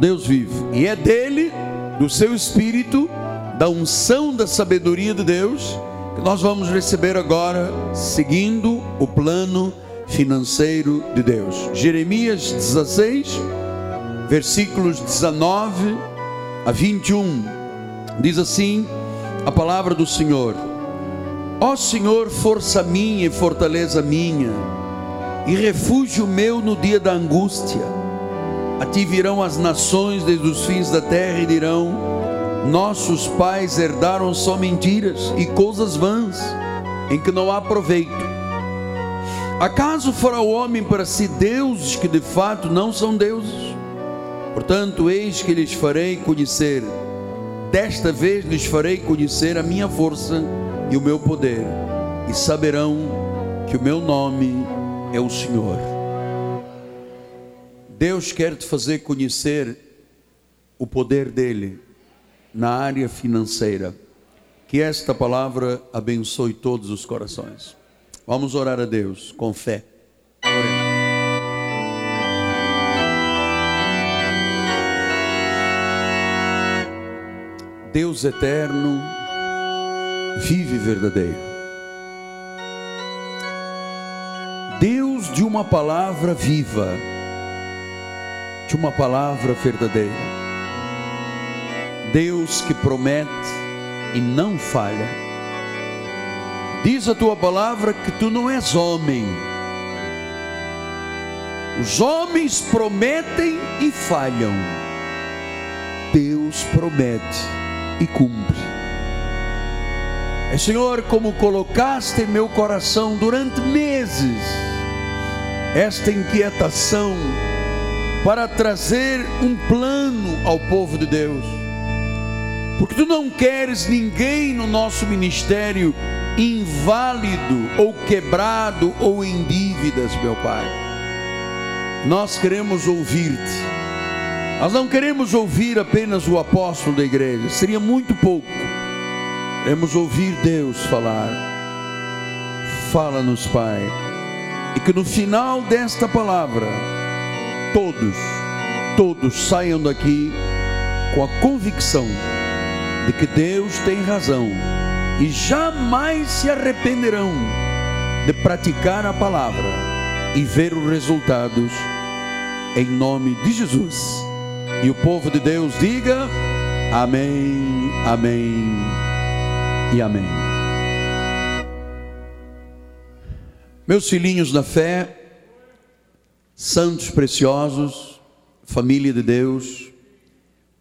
Deus vivo. E é dele, do seu espírito, da unção da sabedoria de Deus, que nós vamos receber agora, seguindo o plano financeiro de Deus. Jeremias 16, versículos 19 a 21, diz assim a palavra do Senhor: Ó Senhor, força minha e fortaleza minha, e refúgio meu no dia da angústia. A ti virão as nações desde os fins da terra e dirão: nossos pais herdaram só mentiras e coisas vãs, em que não há proveito. Acaso fará o homem para si deuses que de fato não são deuses? Portanto, eis que lhes farei conhecer, desta vez lhes farei conhecer a minha força e o meu poder, e saberão que o meu nome é o Senhor. Deus quer te fazer conhecer o poder dele na área financeira. Que esta palavra abençoe todos os corações. Vamos orar a Deus com fé. Deus eterno, vive verdadeiro. Deus de uma palavra viva, de uma palavra verdadeira. Deus que promete e não falha. Diz a tua palavra que tu não és homem. Os homens prometem e falham. Deus promete e cumpre. É Senhor, como colocaste em meu coração durante meses esta inquietação para trazer um plano ao povo de Deus porque tu não queres ninguém no nosso ministério inválido ou quebrado ou em dívidas, meu Pai. Nós queremos ouvir-te. Nós não queremos ouvir apenas o apóstolo da igreja, seria muito pouco. Queremos ouvir Deus falar. Fala-nos, Pai. E que no final desta palavra, todos, todos saiam daqui com a convicção de que Deus tem razão e jamais se arrependerão de praticar a palavra e ver os resultados em nome de Jesus. E o povo de Deus diga: Amém, Amém e Amém. Meus filhinhos da fé, santos preciosos, família de Deus,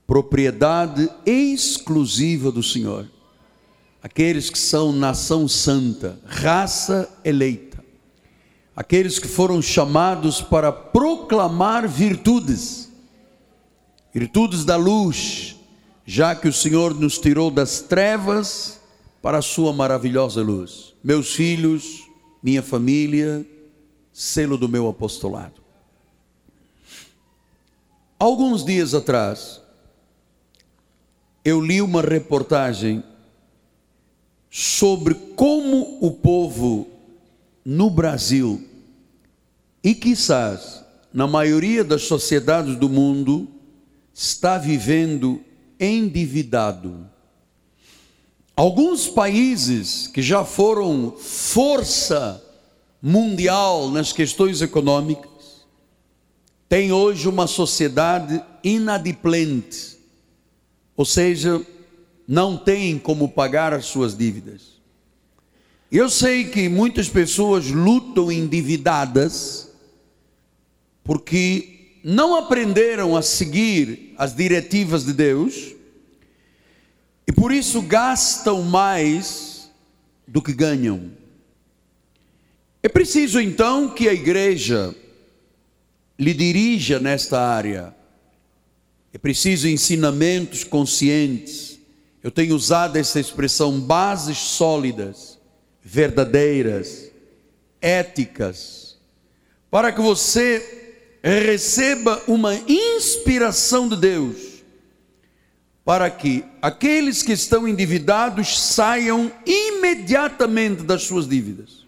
propriedade exclusiva do Senhor. Aqueles que são nação santa, raça eleita. Aqueles que foram chamados para proclamar virtudes, virtudes da luz, já que o Senhor nos tirou das trevas para a sua maravilhosa luz. Meus filhos, minha família, selo do meu apostolado. Alguns dias atrás, eu li uma reportagem sobre como o povo no Brasil e quizás na maioria das sociedades do mundo está vivendo endividado. Alguns países que já foram força mundial nas questões econômicas têm hoje uma sociedade inadimplente ou seja, não têm como pagar as suas dívidas. Eu sei que muitas pessoas lutam endividadas porque não aprenderam a seguir as diretivas de Deus e por isso gastam mais do que ganham. É preciso então que a igreja lhe dirija nesta área é preciso ensinamentos conscientes. Eu tenho usado essa expressão bases sólidas, verdadeiras, éticas, para que você receba uma inspiração de Deus, para que aqueles que estão endividados saiam imediatamente das suas dívidas.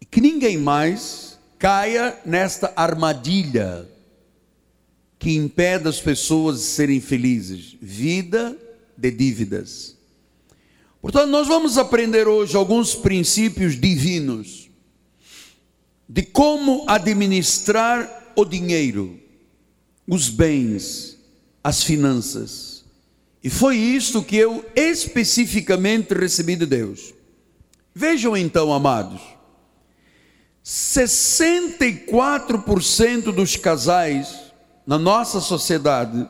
E que ninguém mais caia nesta armadilha que impede as pessoas de serem felizes? Vida de dívidas. Portanto, nós vamos aprender hoje alguns princípios divinos de como administrar o dinheiro, os bens, as finanças. E foi isto que eu especificamente recebi de Deus. Vejam então, amados, 64% dos casais na nossa sociedade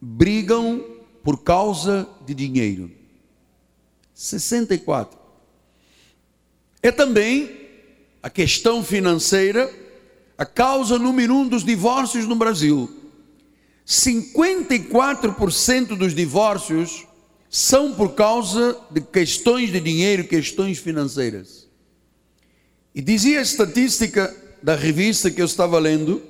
brigam por causa de dinheiro. 64. É também a questão financeira a causa número um dos divórcios no Brasil. 54% dos divórcios são por causa de questões de dinheiro, questões financeiras. E dizia a estatística da revista que eu estava lendo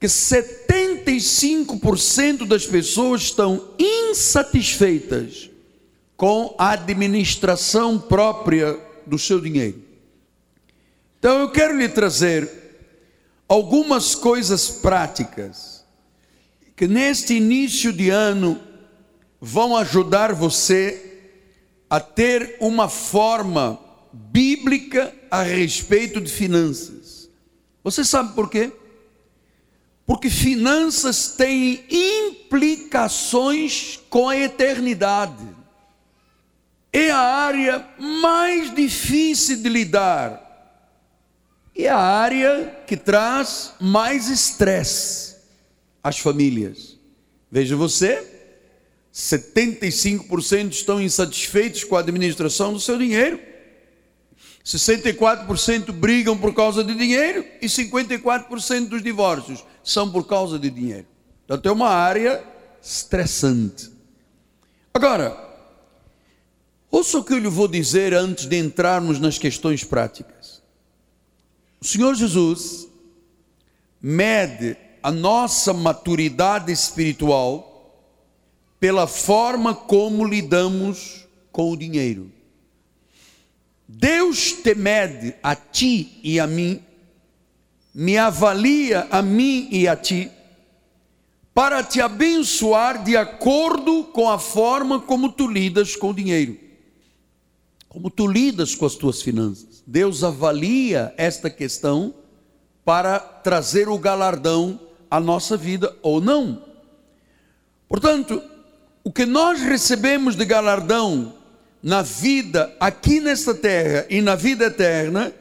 que 75% das pessoas estão insatisfeitas com a administração própria do seu dinheiro. Então eu quero lhe trazer algumas coisas práticas que neste início de ano vão ajudar você a ter uma forma bíblica a respeito de finanças. Você sabe por quê? Porque finanças têm implicações com a eternidade. É a área mais difícil de lidar. E é a área que traz mais estresse às famílias. Veja você, 75% estão insatisfeitos com a administração do seu dinheiro. 64% brigam por causa de dinheiro e 54% dos divórcios são por causa de dinheiro. Então é uma área estressante. Agora, ouça o que eu lhe vou dizer antes de entrarmos nas questões práticas. O Senhor Jesus mede a nossa maturidade espiritual pela forma como lidamos com o dinheiro. Deus te mede a ti e a mim, me avalia a mim e a ti, para te abençoar de acordo com a forma como tu lidas com o dinheiro, como tu lidas com as tuas finanças. Deus avalia esta questão para trazer o galardão à nossa vida ou não. Portanto, o que nós recebemos de galardão na vida aqui nesta terra e na vida eterna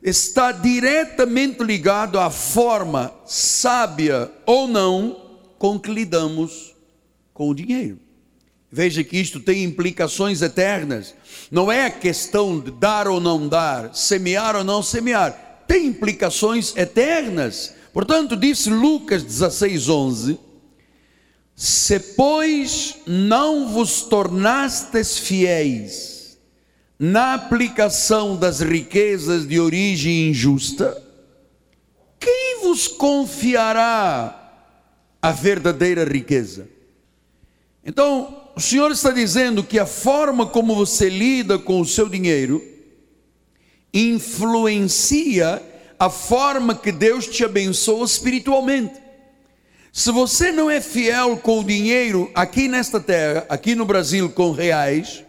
está diretamente ligado à forma sábia ou não com que lidamos com o dinheiro. Veja que isto tem implicações eternas. Não é questão de dar ou não dar, semear ou não semear. Tem implicações eternas. Portanto, disse Lucas 16, 11 se, pois, não vos tornastes fiéis na aplicação das riquezas de origem injusta, quem vos confiará a verdadeira riqueza? Então, o Senhor está dizendo que a forma como você lida com o seu dinheiro influencia a forma que Deus te abençoa espiritualmente. Se você não é fiel com o dinheiro aqui nesta terra, aqui no Brasil com reais,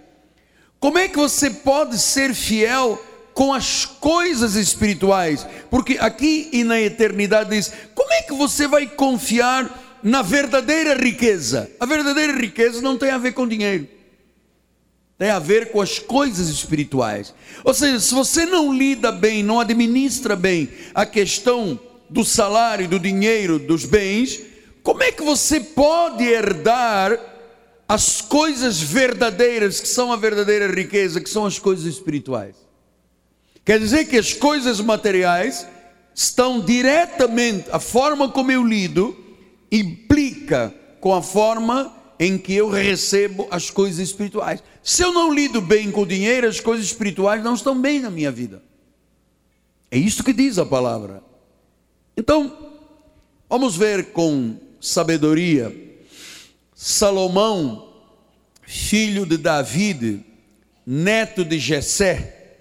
como é que você pode ser fiel com as coisas espirituais? Porque aqui e na eternidade diz: como é que você vai confiar na verdadeira riqueza? A verdadeira riqueza não tem a ver com dinheiro. Tem a ver com as coisas espirituais. Ou seja, se você não lida bem, não administra bem a questão do salário, do dinheiro, dos bens, como é que você pode herdar as coisas verdadeiras, que são a verdadeira riqueza, que são as coisas espirituais? Quer dizer que as coisas materiais estão diretamente, a forma como eu lido, implica com a forma em que eu recebo as coisas espirituais. Se eu não lido bem com o dinheiro, as coisas espirituais não estão bem na minha vida. É isso que diz a palavra. Então, vamos ver com sabedoria. Salomão, filho de David, neto de Jessé,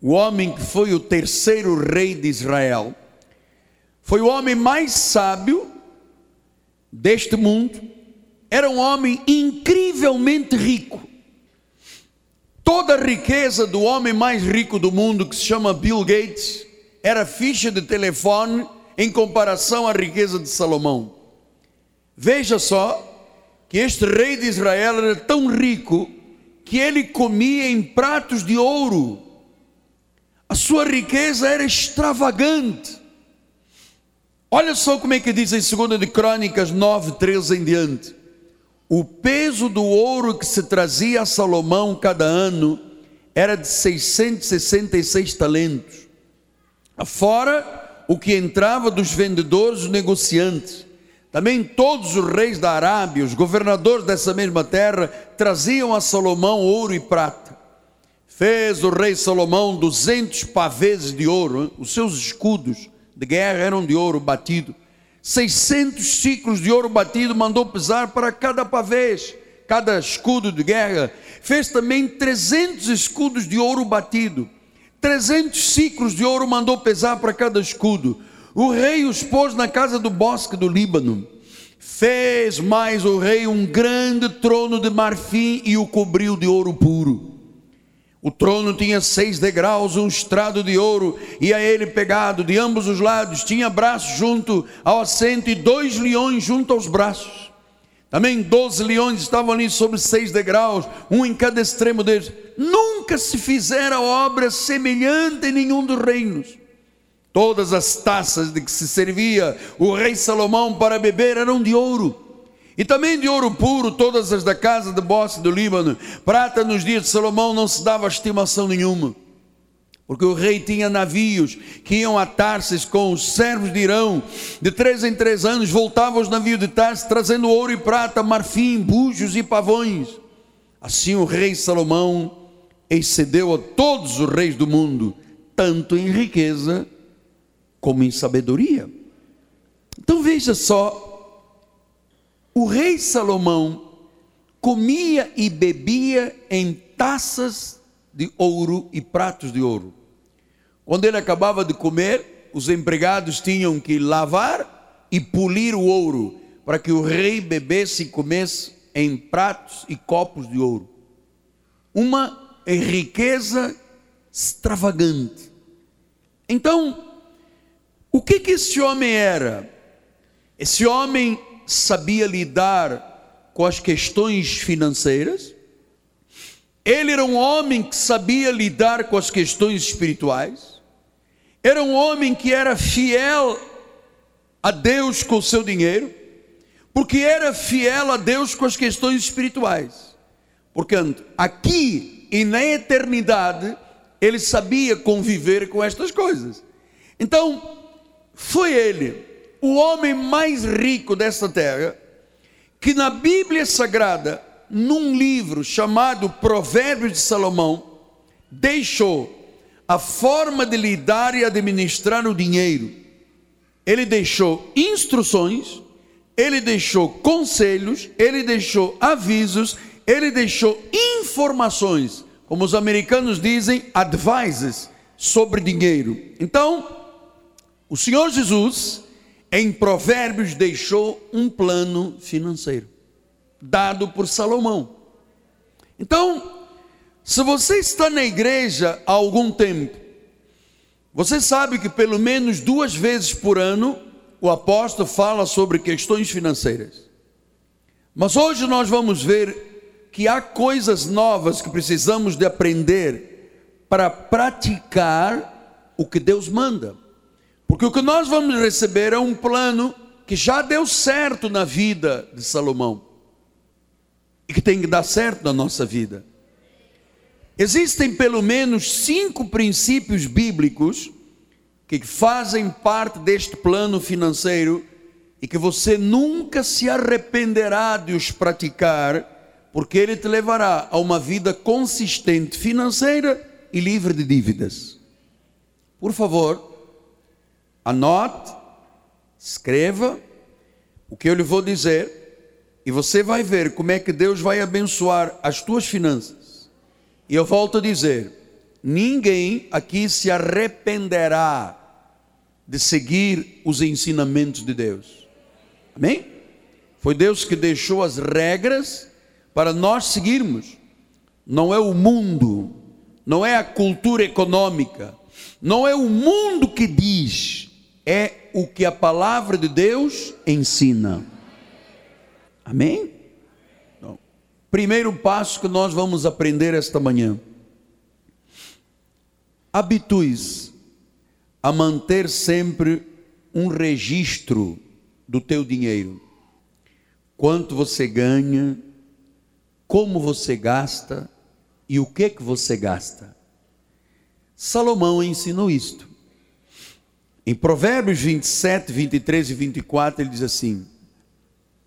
o homem que foi o terceiro rei de Israel, foi o homem mais sábio deste mundo era um homem incrivelmente rico. Toda a riqueza do homem mais rico do mundo, que se chama Bill Gates, era ficha de telefone em comparação à riqueza de Salomão. Veja só que este rei de Israel era tão rico que ele comia em pratos de ouro. A sua riqueza era extravagante. Olha só como é que diz em 2 de Crônicas 9, 13 em diante. O peso do ouro que se trazia a Salomão cada ano era de 666 talentos. Fora o que entrava dos vendedores, os negociantes. Também todos os reis da Arábia, os governadores dessa mesma terra, traziam a Salomão ouro e prata. Fez o rei Salomão duzentos pavês de ouro, os seus escudos de guerra eram de ouro batido. 600 ciclos de ouro batido mandou pesar para cada pavês, cada escudo de guerra. Fez também 300 escudos de ouro batido. 300 ciclos de ouro mandou pesar para cada escudo. O rei os pôs na casa do bosque do Líbano. Fez mais o rei um grande trono de marfim e o cobriu de ouro puro. O trono tinha seis degraus, um estrado de ouro, e a ele pegado de ambos os lados, tinha braços junto ao assento e dois leões junto aos braços. Também doze leões estavam ali sobre seis degraus, um em cada extremo deles. Nunca se fizera obra semelhante em nenhum dos reinos. Todas as taças de que se servia o rei Salomão para beber eram de ouro. E também de ouro puro, todas as da casa de Bosque do Líbano. Prata nos dias de Salomão não se dava estimação nenhuma. Porque o rei tinha navios que iam a Tarsis com os servos de Irão. De três em três anos voltavam os navios de Tarsis trazendo ouro e prata, marfim, bujos e pavões. Assim o rei Salomão excedeu a todos os reis do mundo, tanto em riqueza como em sabedoria. Então veja só, o rei Salomão comia e bebia em taças de ouro e pratos de ouro. Quando ele acabava de comer, os empregados tinham que lavar e polir o ouro para que o rei bebesse e comesse em pratos e copos de ouro. Uma riqueza extravagante. Então, o que, que esse homem era? Esse homem sabia lidar com as questões financeiras, ele era um homem que sabia lidar com as questões espirituais, era um homem que era fiel a Deus com o seu dinheiro, porque era fiel a Deus com as questões espirituais. Portanto, aqui e na eternidade, ele sabia conviver com estas coisas. Então, foi ele, o homem mais rico dessa terra, que na Bíblia Sagrada, num livro chamado Provérbios de Salomão, deixou a forma de lidar e administrar o dinheiro. Ele deixou instruções, ele deixou conselhos, ele deixou avisos, ele deixou informações, como os americanos dizem, advices sobre dinheiro. Então, o Senhor Jesus, em Provérbios, deixou um plano financeiro, dado por Salomão. Então, se você está na igreja há algum tempo, você sabe que pelo menos duas vezes por ano o apóstolo fala sobre questões financeiras. Mas hoje nós vamos ver que há coisas novas que precisamos de aprender para praticar o que Deus manda. Porque o que nós vamos receber é um plano que já deu certo na vida de Salomão e que tem que dar certo na nossa vida. Existem pelo menos cinco princípios bíblicos que fazem parte deste plano financeiro e que você nunca se arrependerá de os praticar, porque ele te levará a uma vida consistente financeira e livre de dívidas. Por favor, Anote, escreva o que eu lhe vou dizer e você vai ver como é que Deus vai abençoar as tuas finanças. E eu volto a dizer: ninguém aqui se arrependerá de seguir os ensinamentos de Deus. Amém? Foi Deus que deixou as regras para nós seguirmos. Não é o mundo, não é a cultura econômica, não é o mundo que diz, é o que a palavra de Deus ensina. Amém? Então, primeiro passo que nós vamos aprender esta manhã. Habitue-se a manter sempre um registro do teu dinheiro. Quanto você ganha, como você gasta e o que que você gasta. Salomão ensinou isto. Em Provérbios 27, 23 e 24, ele diz assim: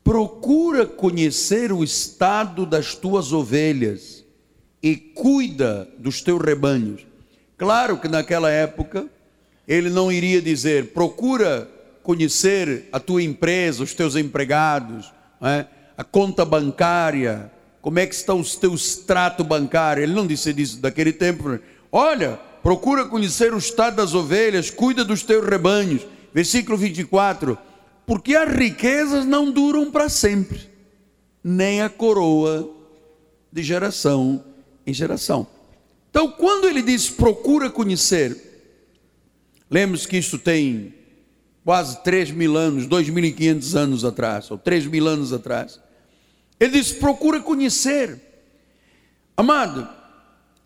Procura conhecer o estado das tuas ovelhas e cuida dos teus rebanhos. Claro que naquela época ele não iria dizer: procura conhecer a tua empresa, os teus empregados, é? a conta bancária, como é que está o teu extrato bancário. Ele não disse isso daquele tempo. Olha, procura conhecer o estado das ovelhas, cuida dos teus rebanhos. Versículo 24: Porque as riquezas não duram para sempre, nem a coroa de geração em geração. Então, quando ele diz procura conhecer, lembre-se que isso tem quase 3 mil anos, 2.500 anos atrás, ou 3 mil anos atrás. Ele diz procura conhecer. Amado,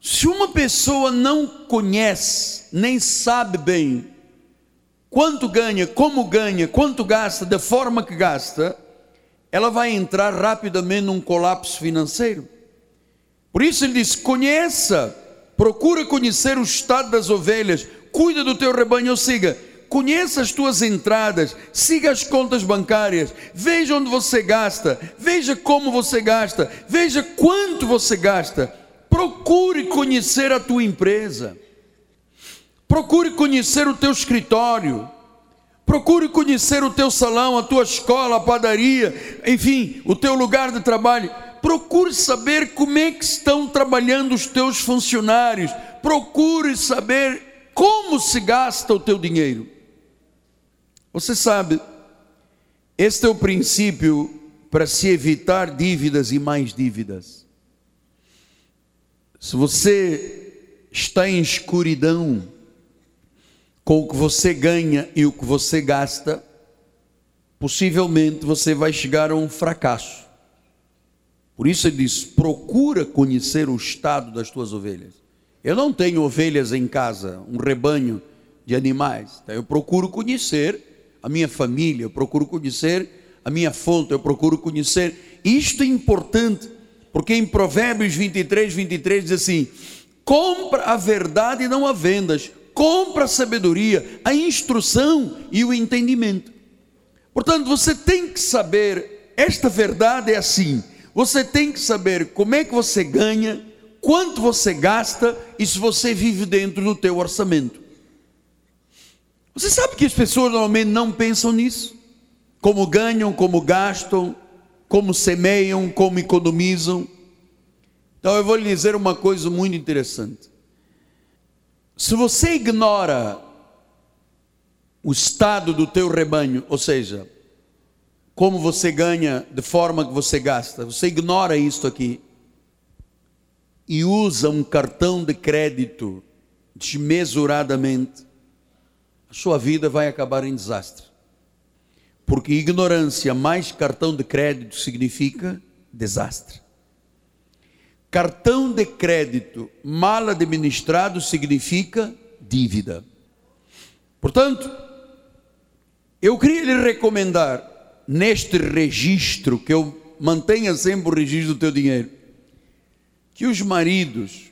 se uma pessoa não conhece, nem sabe bem quanto ganha, como ganha, quanto gasta, da forma que gasta, ela vai entrar rapidamente num colapso financeiro. Por isso ele diz: conheça, procura conhecer o estado das ovelhas, cuida do teu rebanho, ou siga, conheça as tuas entradas, siga as contas bancárias, veja onde você gasta, veja como você gasta, veja quanto você gasta Procure conhecer a tua empresa. Procure conhecer o teu escritório. Procure conhecer o teu salão, a tua escola, a padaria, enfim, o teu lugar de trabalho. Procure saber como é que estão trabalhando os teus funcionários. Procure saber como se gasta o teu dinheiro. Você sabe, este é o princípio para se evitar dívidas e mais dívidas. Se você está em escuridão com o que você ganha e o que você gasta, possivelmente você vai chegar a um fracasso. Por isso ele diz: procura conhecer o estado das tuas ovelhas. Eu não tenho ovelhas em casa, um rebanho de animais. Então eu procuro conhecer a minha família, eu procuro conhecer a minha fonte, eu procuro conhecer. Isto é importante porque em Provérbios 23, 23 diz assim: compra a verdade e não a vendas, compra a sabedoria, a instrução e o entendimento. Portanto, você tem que saber, esta verdade é assim, você tem que saber como é que você ganha, quanto você gasta e se você vive dentro do teu orçamento. Você sabe que as pessoas normalmente não pensam nisso? Como ganham, como gastam, como semeiam, como economizam. Então eu vou lhe dizer uma coisa muito interessante. Se você ignora o estado do teu rebanho, ou seja, como você ganha, de forma que você gasta, você ignora isto aqui e usa um cartão de crédito desmesuradamente, a sua vida vai acabar em desastre. Porque ignorância mais cartão de crédito significa desastre. Cartão de crédito mal administrado significa dívida. Portanto, eu queria lhe recomendar, neste registro, que eu mantenha sempre o registro do teu dinheiro, que os maridos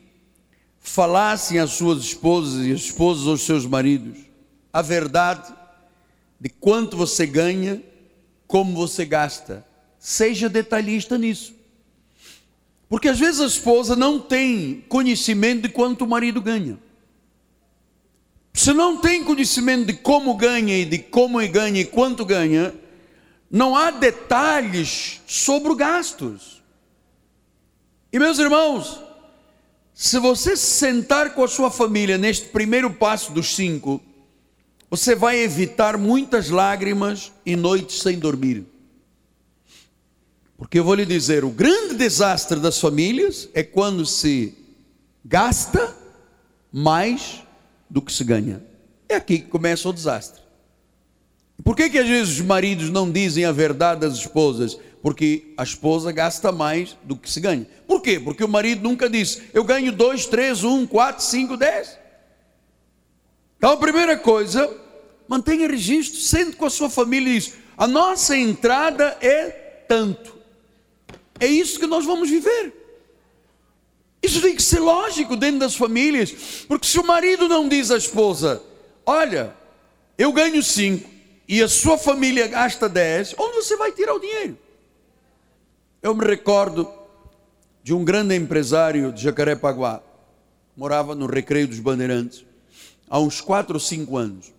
falassem às suas esposas e as esposas aos seus maridos a verdade de quanto você ganha, como você gasta. Seja detalhista nisso. Porque às vezes a esposa não tem conhecimento de quanto o marido ganha. Se não tem conhecimento de como ganha e de como ganha e quanto ganha, não há detalhes sobre os gastos. E meus irmãos, se você sentar com a sua família neste primeiro passo dos cinco, você vai evitar muitas lágrimas e noites sem dormir. Porque eu vou lhe dizer: o grande desastre das famílias é quando se gasta mais do que se ganha. É aqui que começa o desastre. Por que, que às vezes os maridos não dizem a verdade às esposas? Porque a esposa gasta mais do que se ganha. Por quê? Porque o marido nunca disse, eu ganho 2, 3, 1, 4, 5, 10. Então a primeira coisa, mantenha registro, sente com a sua família e diz, a nossa entrada é tanto. É isso que nós vamos viver. Isso tem que ser lógico dentro das famílias, porque se o marido não diz à esposa, olha, eu ganho 5, e a sua família gasta 10, onde você vai tirar o dinheiro? Eu me recordo de um grande empresário de Jacarepaguá, morava no Recreio dos Bandeirantes, há uns 4 ou 5 anos.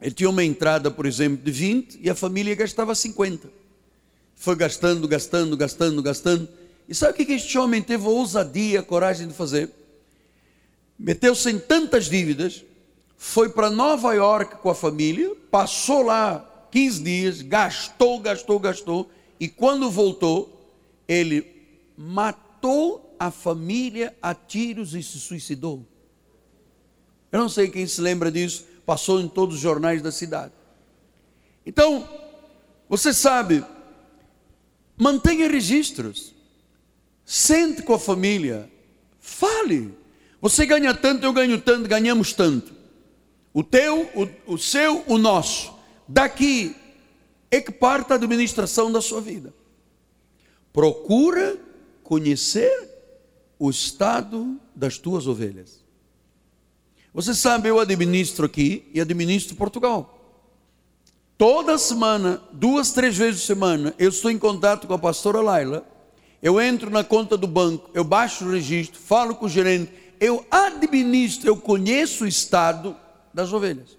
Ele tinha uma entrada, por exemplo, de 20 e a família gastava 50. Foi gastando, gastando, gastando, gastando. E sabe o que este homem teve a ousadia, a coragem de fazer? Meteu-se em tantas dívidas foi para Nova York com a família, passou lá 15 dias, gastou, gastou, gastou, e quando voltou, ele matou a família a tiros e se suicidou. Eu não sei quem se lembra disso, passou em todos os jornais da cidade. Então, você sabe, mantenha registros, sente com a família, fale. Você ganha tanto, eu ganho tanto, ganhamos tanto. O teu, o, o seu, o nosso. Daqui é que parte a administração da sua vida. Procura conhecer o estado das tuas ovelhas. Você sabe, eu administro aqui e administro Portugal. Toda semana, duas, três vezes por semana, eu estou em contato com a pastora Laila. Eu entro na conta do banco, eu baixo o registro, falo com o gerente, eu administro, eu conheço o estado das ovelhas.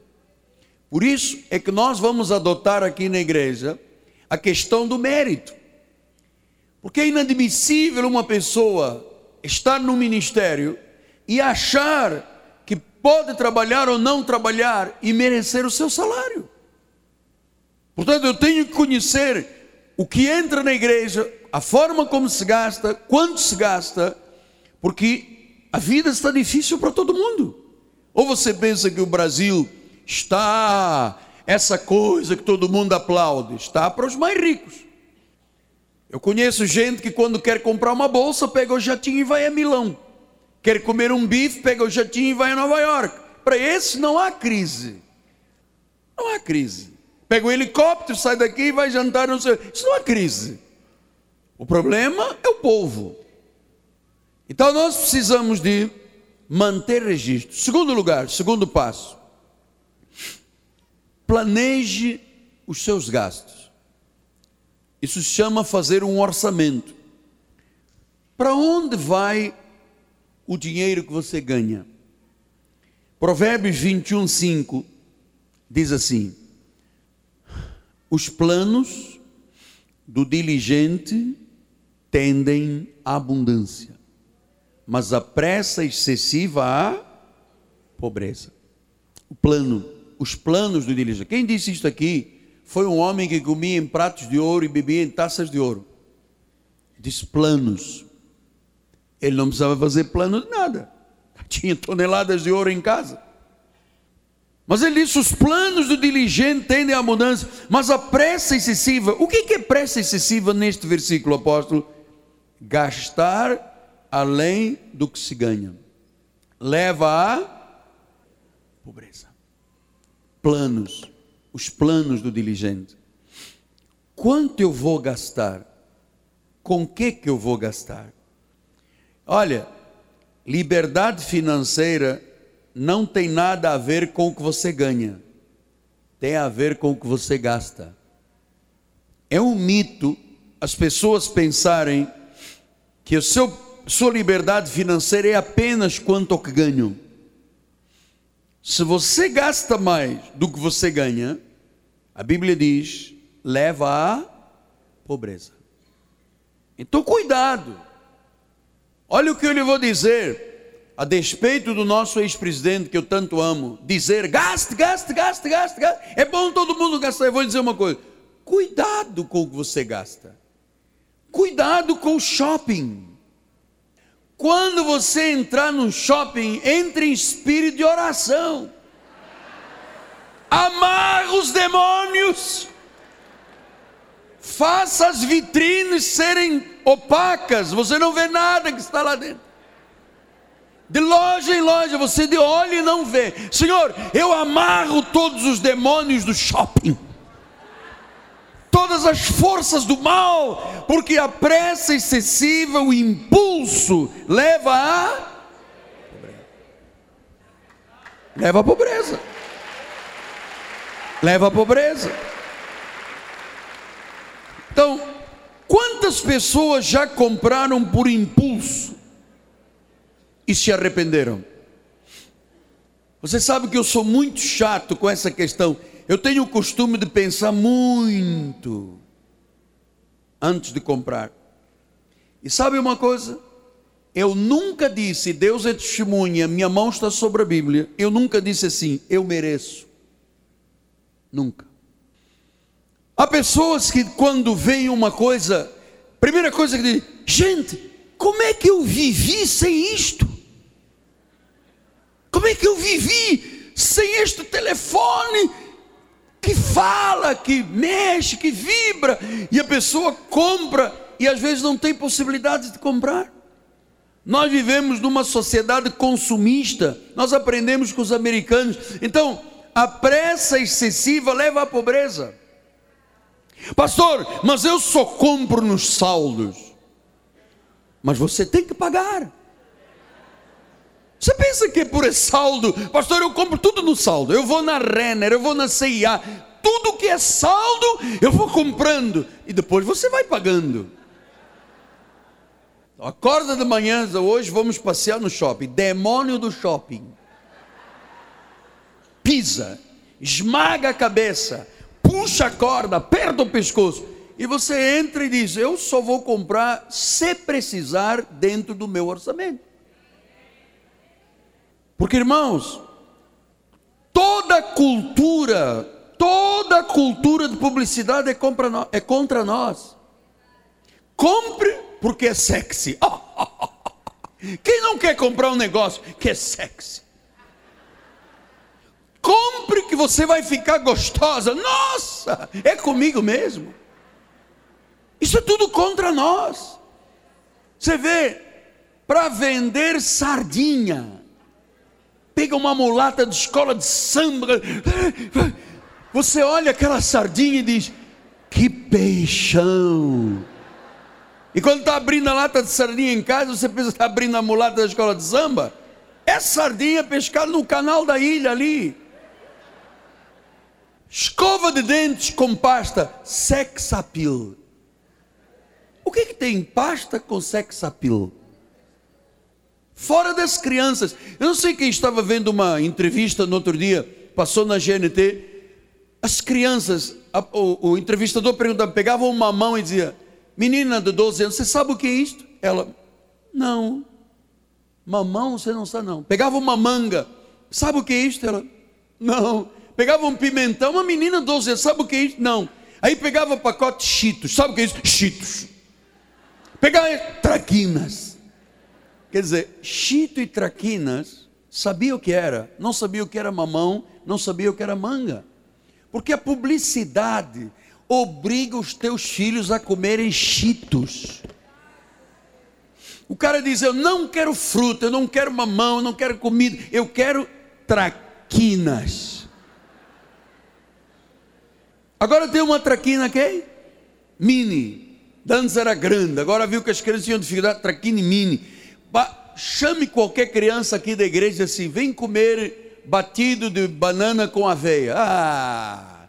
Por isso é que nós vamos adotar aqui na igreja a questão do mérito. Porque é inadmissível uma pessoa estar no ministério e achar pode trabalhar ou não trabalhar e merecer o seu salário. Portanto, eu tenho que conhecer o que entra na igreja, a forma como se gasta, quanto se gasta, porque a vida está difícil para todo mundo. Ou você pensa que o Brasil está essa coisa que todo mundo aplaude? Está para os mais ricos. Eu conheço gente que quando quer comprar uma bolsa, pega o jatinho e vai a Milão. Quer comer um bife, pega o jatinho e vai a Nova York. Para esse não há crise. Não há crise. Pega o helicóptero, sai daqui e vai jantar no seu. Isso não há crise. O problema é o povo. Então nós precisamos de manter registro. Segundo lugar, segundo passo, planeje os seus gastos. Isso se chama fazer um orçamento. Para onde vai o dinheiro que você ganha? Provérbios 21, 5 diz assim: Os planos do diligente tendem à abundância mas a pressa excessiva à pobreza. O plano, os planos do diligente. Quem disse isto aqui foi um homem que comia em pratos de ouro e bebia em taças de ouro. Diz planos. Ele não precisava fazer plano de nada. Tinha toneladas de ouro em casa. Mas ele disse: os planos do diligente tendem à mudança, mas a pressa excessiva. O que é pressa excessiva neste versículo, apóstolo? Gastar além do que se ganha. Leva à pobreza. Planos, os planos do diligente. Quanto eu vou gastar? Com que que eu vou gastar? Olha, liberdade financeira não tem nada a ver com o que você ganha. Tem a ver com o que você gasta. É um mito as pessoas pensarem que seu sua liberdade financeira é apenas quanto ao que ganham. Se você gasta mais do que você ganha, a Bíblia diz, leva à pobreza. Então, cuidado. Olha o que eu lhe vou dizer, a despeito do nosso ex-presidente que eu tanto amo, dizer gaste, gaste, gaste, gaste, gaste. É bom todo mundo gastar. Eu vou dizer uma coisa: cuidado com o que você gasta. Cuidado com o shopping. Quando você entrar no shopping, entre em espírito de oração. Amarra os demônios. Faça as vitrines serem opacas, você não vê nada que está lá dentro. De loja em loja, você de olho e não vê. Senhor, eu amarro todos os demônios do shopping todas as forças do mal, porque a pressa excessiva, o impulso, leva a leva a pobreza. Leva a pobreza. Então, quantas pessoas já compraram por impulso e se arrependeram? Você sabe que eu sou muito chato com essa questão eu tenho o costume de pensar muito antes de comprar. E sabe uma coisa? Eu nunca disse, Deus é testemunha, minha mão está sobre a Bíblia. Eu nunca disse assim, eu mereço. Nunca. Há pessoas que quando veem uma coisa, primeira coisa que dizem, gente, como é que eu vivi sem isto? Como é que eu vivi sem este telefone? que fala, que mexe, que vibra, e a pessoa compra e às vezes não tem possibilidade de comprar. Nós vivemos numa sociedade consumista, nós aprendemos com os americanos. Então, a pressa excessiva leva à pobreza. Pastor, mas eu só compro nos saldos. Mas você tem que pagar. Você pensa que é por saldo? Pastor, eu compro tudo no saldo. Eu vou na Renner, eu vou na CIA. Tudo que é saldo, eu vou comprando. E depois você vai pagando. Acorda de manhã, hoje vamos passear no shopping. Demônio do shopping. Pisa, esmaga a cabeça, puxa a corda, aperta o pescoço. E você entra e diz: Eu só vou comprar se precisar dentro do meu orçamento. Porque, irmãos, toda cultura, toda cultura de publicidade é contra nós. É contra nós. Compre porque é sexy. Quem não quer comprar um negócio que é sexy? Compre que você vai ficar gostosa. Nossa, é comigo mesmo. Isso é tudo contra nós. Você vê, para vender sardinha, pega uma mulata de escola de samba. Você olha aquela sardinha e diz: Que peixão! E quando está abrindo a lata de sardinha em casa, você pensa que está abrindo a mulata da escola de samba? É sardinha pescada no canal da ilha ali. Escova de dentes com pasta, sex appeal. O que, que tem pasta com sex appeal? Fora das crianças. Eu não sei quem estava vendo uma entrevista no outro dia, passou na GNT. As crianças, a, o, o, entrevistador perguntava, pegava uma mão e dizia: Menina de 12 anos, você sabe o que é isto? Ela, não. Mamão, você não sabe, não. Pegava uma manga, sabe o que é isto? Ela, não. Pegava um pimentão, uma menina de 12 anos, sabe o que é isto? Não. Aí pegava pacote Cheetos, sabe o que é isso? Cheetos. Pegava traquinas. Quer dizer, Chito e Traquinas sabia o que era, não sabia o que era mamão, não sabia o que era manga. Porque a publicidade obriga os teus filhos a comerem chitos. O cara diz: Eu não quero fruta, eu não quero mamão, eu não quero comida, eu quero traquinas. Agora tem uma traquina que mini. Antes era grande, agora viu que as crianças tinham dificuldade, traquina mini chame qualquer criança aqui da igreja assim, vem comer batido de banana com aveia. Ah,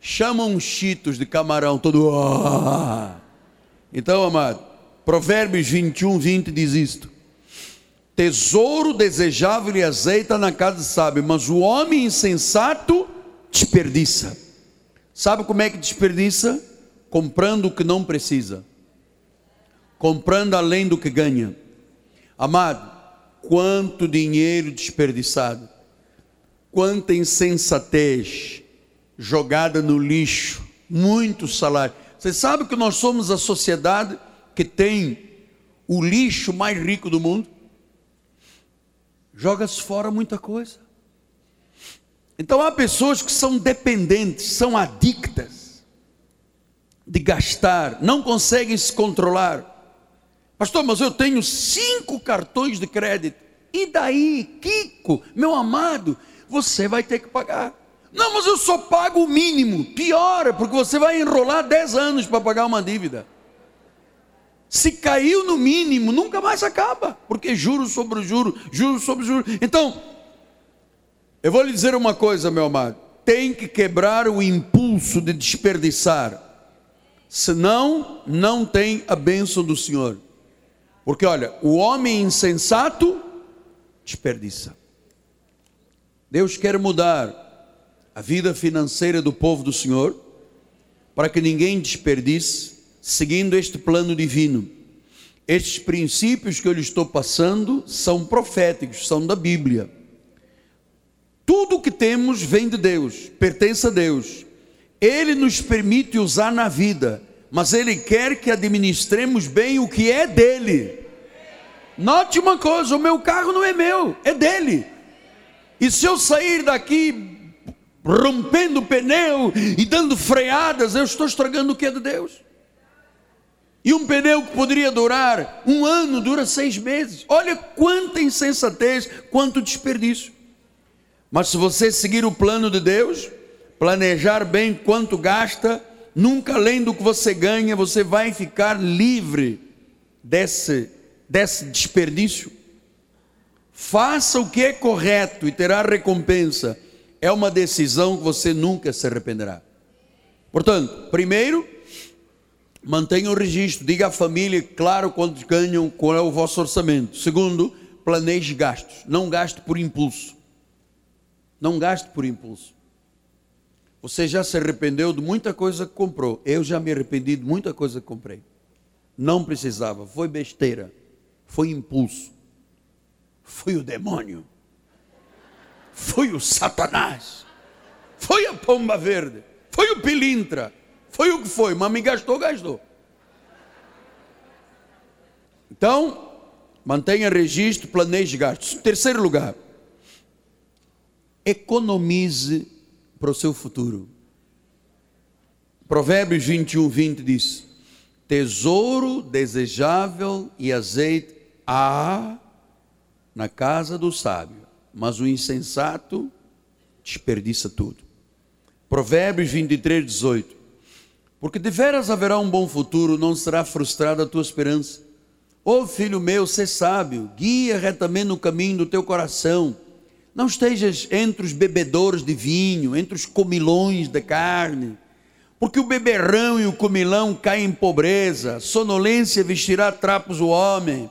chama uns cheetos de camarão, todo. Ah. Então, amado, Provérbios 21, 20 diz isto. Tesouro desejável e azeita na casa de sábio, mas o homem insensato desperdiça. Sabe como é que desperdiça? Comprando o que não precisa, comprando além do que ganha. Amado, quanto dinheiro desperdiçado, quanta insensatez jogada no lixo, muito salário. Você sabe que nós somos a sociedade que tem o lixo mais rico do mundo, joga-se fora muita coisa. Então há pessoas que são dependentes, são adictas de gastar, não conseguem se controlar. Pastor, mas eu tenho cinco cartões de crédito. E daí, Kiko, meu amado, você vai ter que pagar. Não, mas eu só pago o mínimo. Piora, porque você vai enrolar 10 anos para pagar uma dívida. Se caiu no mínimo, nunca mais acaba, porque juros sobre juros, juros sobre juros. Então, eu vou lhe dizer uma coisa, meu amado: tem que quebrar o impulso de desperdiçar, senão, não tem a bênção do Senhor. Porque olha, o homem insensato desperdiça. Deus quer mudar a vida financeira do povo do Senhor, para que ninguém desperdice, seguindo este plano divino. Estes princípios que eu lhe estou passando são proféticos, são da Bíblia. Tudo o que temos vem de Deus, pertence a Deus. Ele nos permite usar na vida, mas Ele quer que administremos bem o que é dele. Note uma coisa: o meu carro não é meu, é dele. E se eu sair daqui rompendo o pneu e dando freadas, eu estou estragando o que é de Deus. E um pneu que poderia durar um ano, dura seis meses. Olha quanta insensatez, quanto desperdício. Mas se você seguir o plano de Deus, planejar bem quanto gasta, nunca além do que você ganha, você vai ficar livre desse, desse desperdício. Faça o que é correto e terá recompensa é uma decisão que você nunca se arrependerá. Portanto, primeiro, mantenha o registro, diga à família, claro, quanto ganham, qual é o vosso orçamento. Segundo, planeje gastos, não gaste por impulso. Não gaste por impulso. Você já se arrependeu de muita coisa que comprou. Eu já me arrependi de muita coisa que comprei. Não precisava, foi besteira, foi impulso, foi o demônio foi o Satanás, foi a pomba verde, foi o pilintra, foi o que foi, mas me gastou, gastou. Então, mantenha registro, planeje gastos. Terceiro lugar, economize para o seu futuro. Provérbios 21, 20 diz: Tesouro desejável e azeite há na casa do sábio mas o insensato desperdiça tudo. Provérbios 23, 18. Porque deveras haverá um bom futuro, não será frustrada a tua esperança. Ô oh, filho meu, ser sábio, guia retamente no caminho do teu coração. Não estejas entre os bebedores de vinho, entre os comilões da carne, porque o beberrão e o comilão caem em pobreza, sonolência vestirá trapos o homem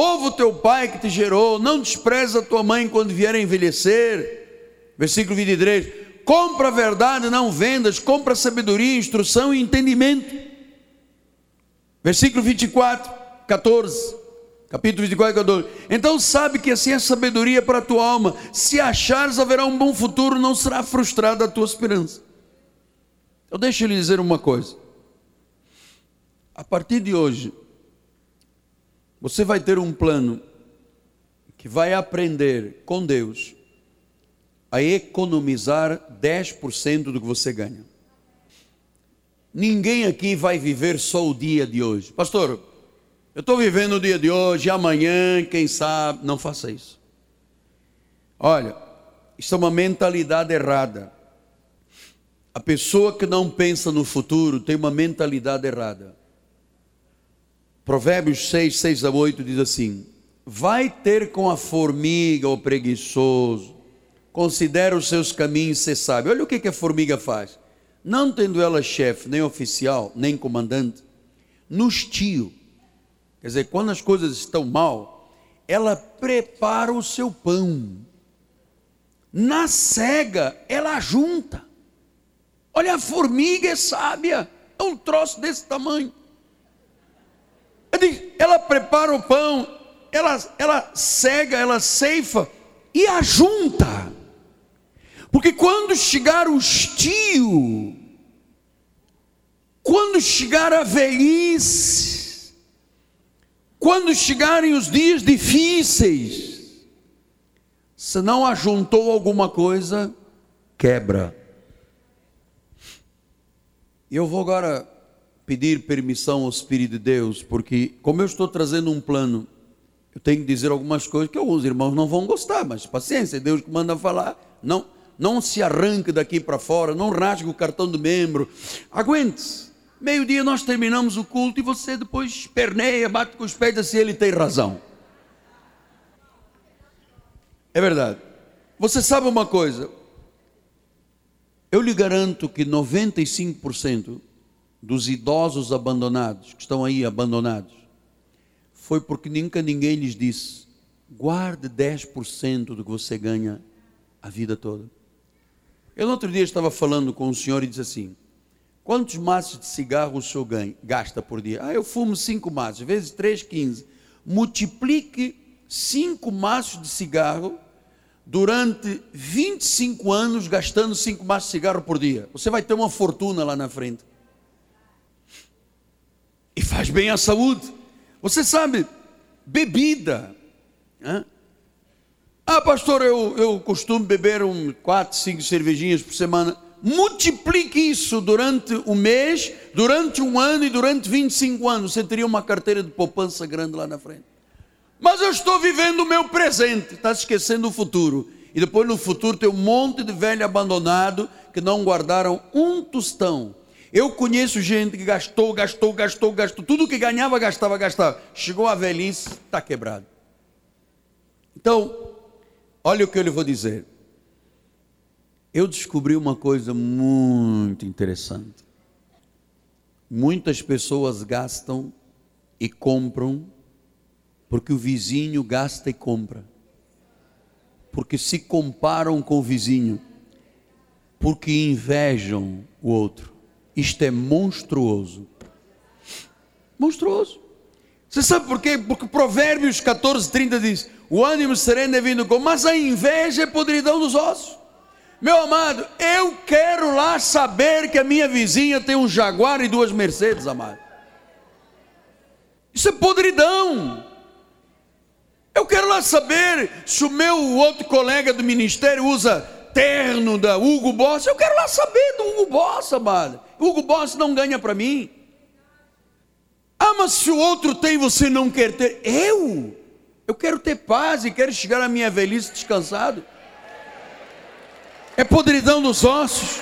Ouve o teu pai que te gerou, não despreza a tua mãe quando vier a envelhecer. Versículo 23. Compra a verdade, não vendas, compra sabedoria, instrução e entendimento. Versículo 24, 14. Capítulo 24, 14. Então sabe que assim é sabedoria para a tua alma. Se achares haverá um bom futuro, não será frustrada a tua esperança. Eu lhe dizer uma coisa. A partir de hoje, você vai ter um plano que vai aprender com Deus a economizar 10% do que você ganha. Ninguém aqui vai viver só o dia de hoje. Pastor, eu estou vivendo o dia de hoje, amanhã, quem sabe, não faça isso. Olha, isso é uma mentalidade errada. A pessoa que não pensa no futuro tem uma mentalidade errada. Provérbios 6, 6 a 8 diz assim: Vai ter com a formiga o preguiçoso, considera os seus caminhos ser sábio. Olha o que, que a formiga faz. Não tendo ela chefe, nem oficial, nem comandante, no estio, quer dizer, quando as coisas estão mal, ela prepara o seu pão. Na cega, ela junta. Olha, a formiga é sábia, é um troço desse tamanho. Ela prepara o pão, ela, ela cega, ela ceifa e ajunta. Porque quando chegar o estio, quando chegar a velhice, quando chegarem os dias difíceis, se não ajuntou alguma coisa, quebra. Eu vou agora pedir permissão ao Espírito de Deus, porque como eu estou trazendo um plano, eu tenho que dizer algumas coisas que alguns irmãos não vão gostar, mas paciência, Deus que manda falar, não, não se arranque daqui para fora, não rasgue o cartão do membro, aguente-se. Meio-dia nós terminamos o culto e você depois esperneia, bate com os pés assim, ele tem razão. É verdade. Você sabe uma coisa? Eu lhe garanto que 95% dos idosos abandonados, que estão aí abandonados, foi porque nunca ninguém lhes disse: guarde 10% do que você ganha a vida toda. Eu no outro dia estava falando com um senhor e disse assim: quantos maços de cigarro o senhor ganha, gasta por dia? Ah, eu fumo cinco maços, vezes 3, 15. Multiplique cinco maços de cigarro durante 25 anos gastando 5 maços de cigarro por dia. Você vai ter uma fortuna lá na frente. E faz bem à saúde. Você sabe, bebida. Ah, pastor, eu, eu costumo beber um, quatro, cinco cervejinhas por semana. Multiplique isso durante um mês, durante um ano e durante 25 anos. Você teria uma carteira de poupança grande lá na frente. Mas eu estou vivendo o meu presente, está esquecendo o futuro. E depois no futuro tem um monte de velho abandonado que não guardaram um tostão. Eu conheço gente que gastou, gastou, gastou, gastou, tudo que ganhava, gastava, gastava. Chegou a velhice, está quebrado. Então, olha o que eu lhe vou dizer. Eu descobri uma coisa muito interessante. Muitas pessoas gastam e compram porque o vizinho gasta e compra. Porque se comparam com o vizinho. Porque invejam o outro. Isto é monstruoso. Monstruoso. Você sabe por quê? Porque Provérbios 14, 30 diz: O ânimo sereno é vindo com, mas a inveja é podridão dos ossos. Meu amado, eu quero lá saber que a minha vizinha tem um Jaguar e duas Mercedes, amado. Isso é podridão. Eu quero lá saber se o meu outro colega do ministério usa terno da Hugo Boss. Eu quero lá saber do Hugo Boss, amado. Hugo Boss não ganha para mim. Ah, mas se o outro tem, você não quer ter. Eu? Eu quero ter paz e quero chegar à minha velhice descansado. É podridão dos ossos.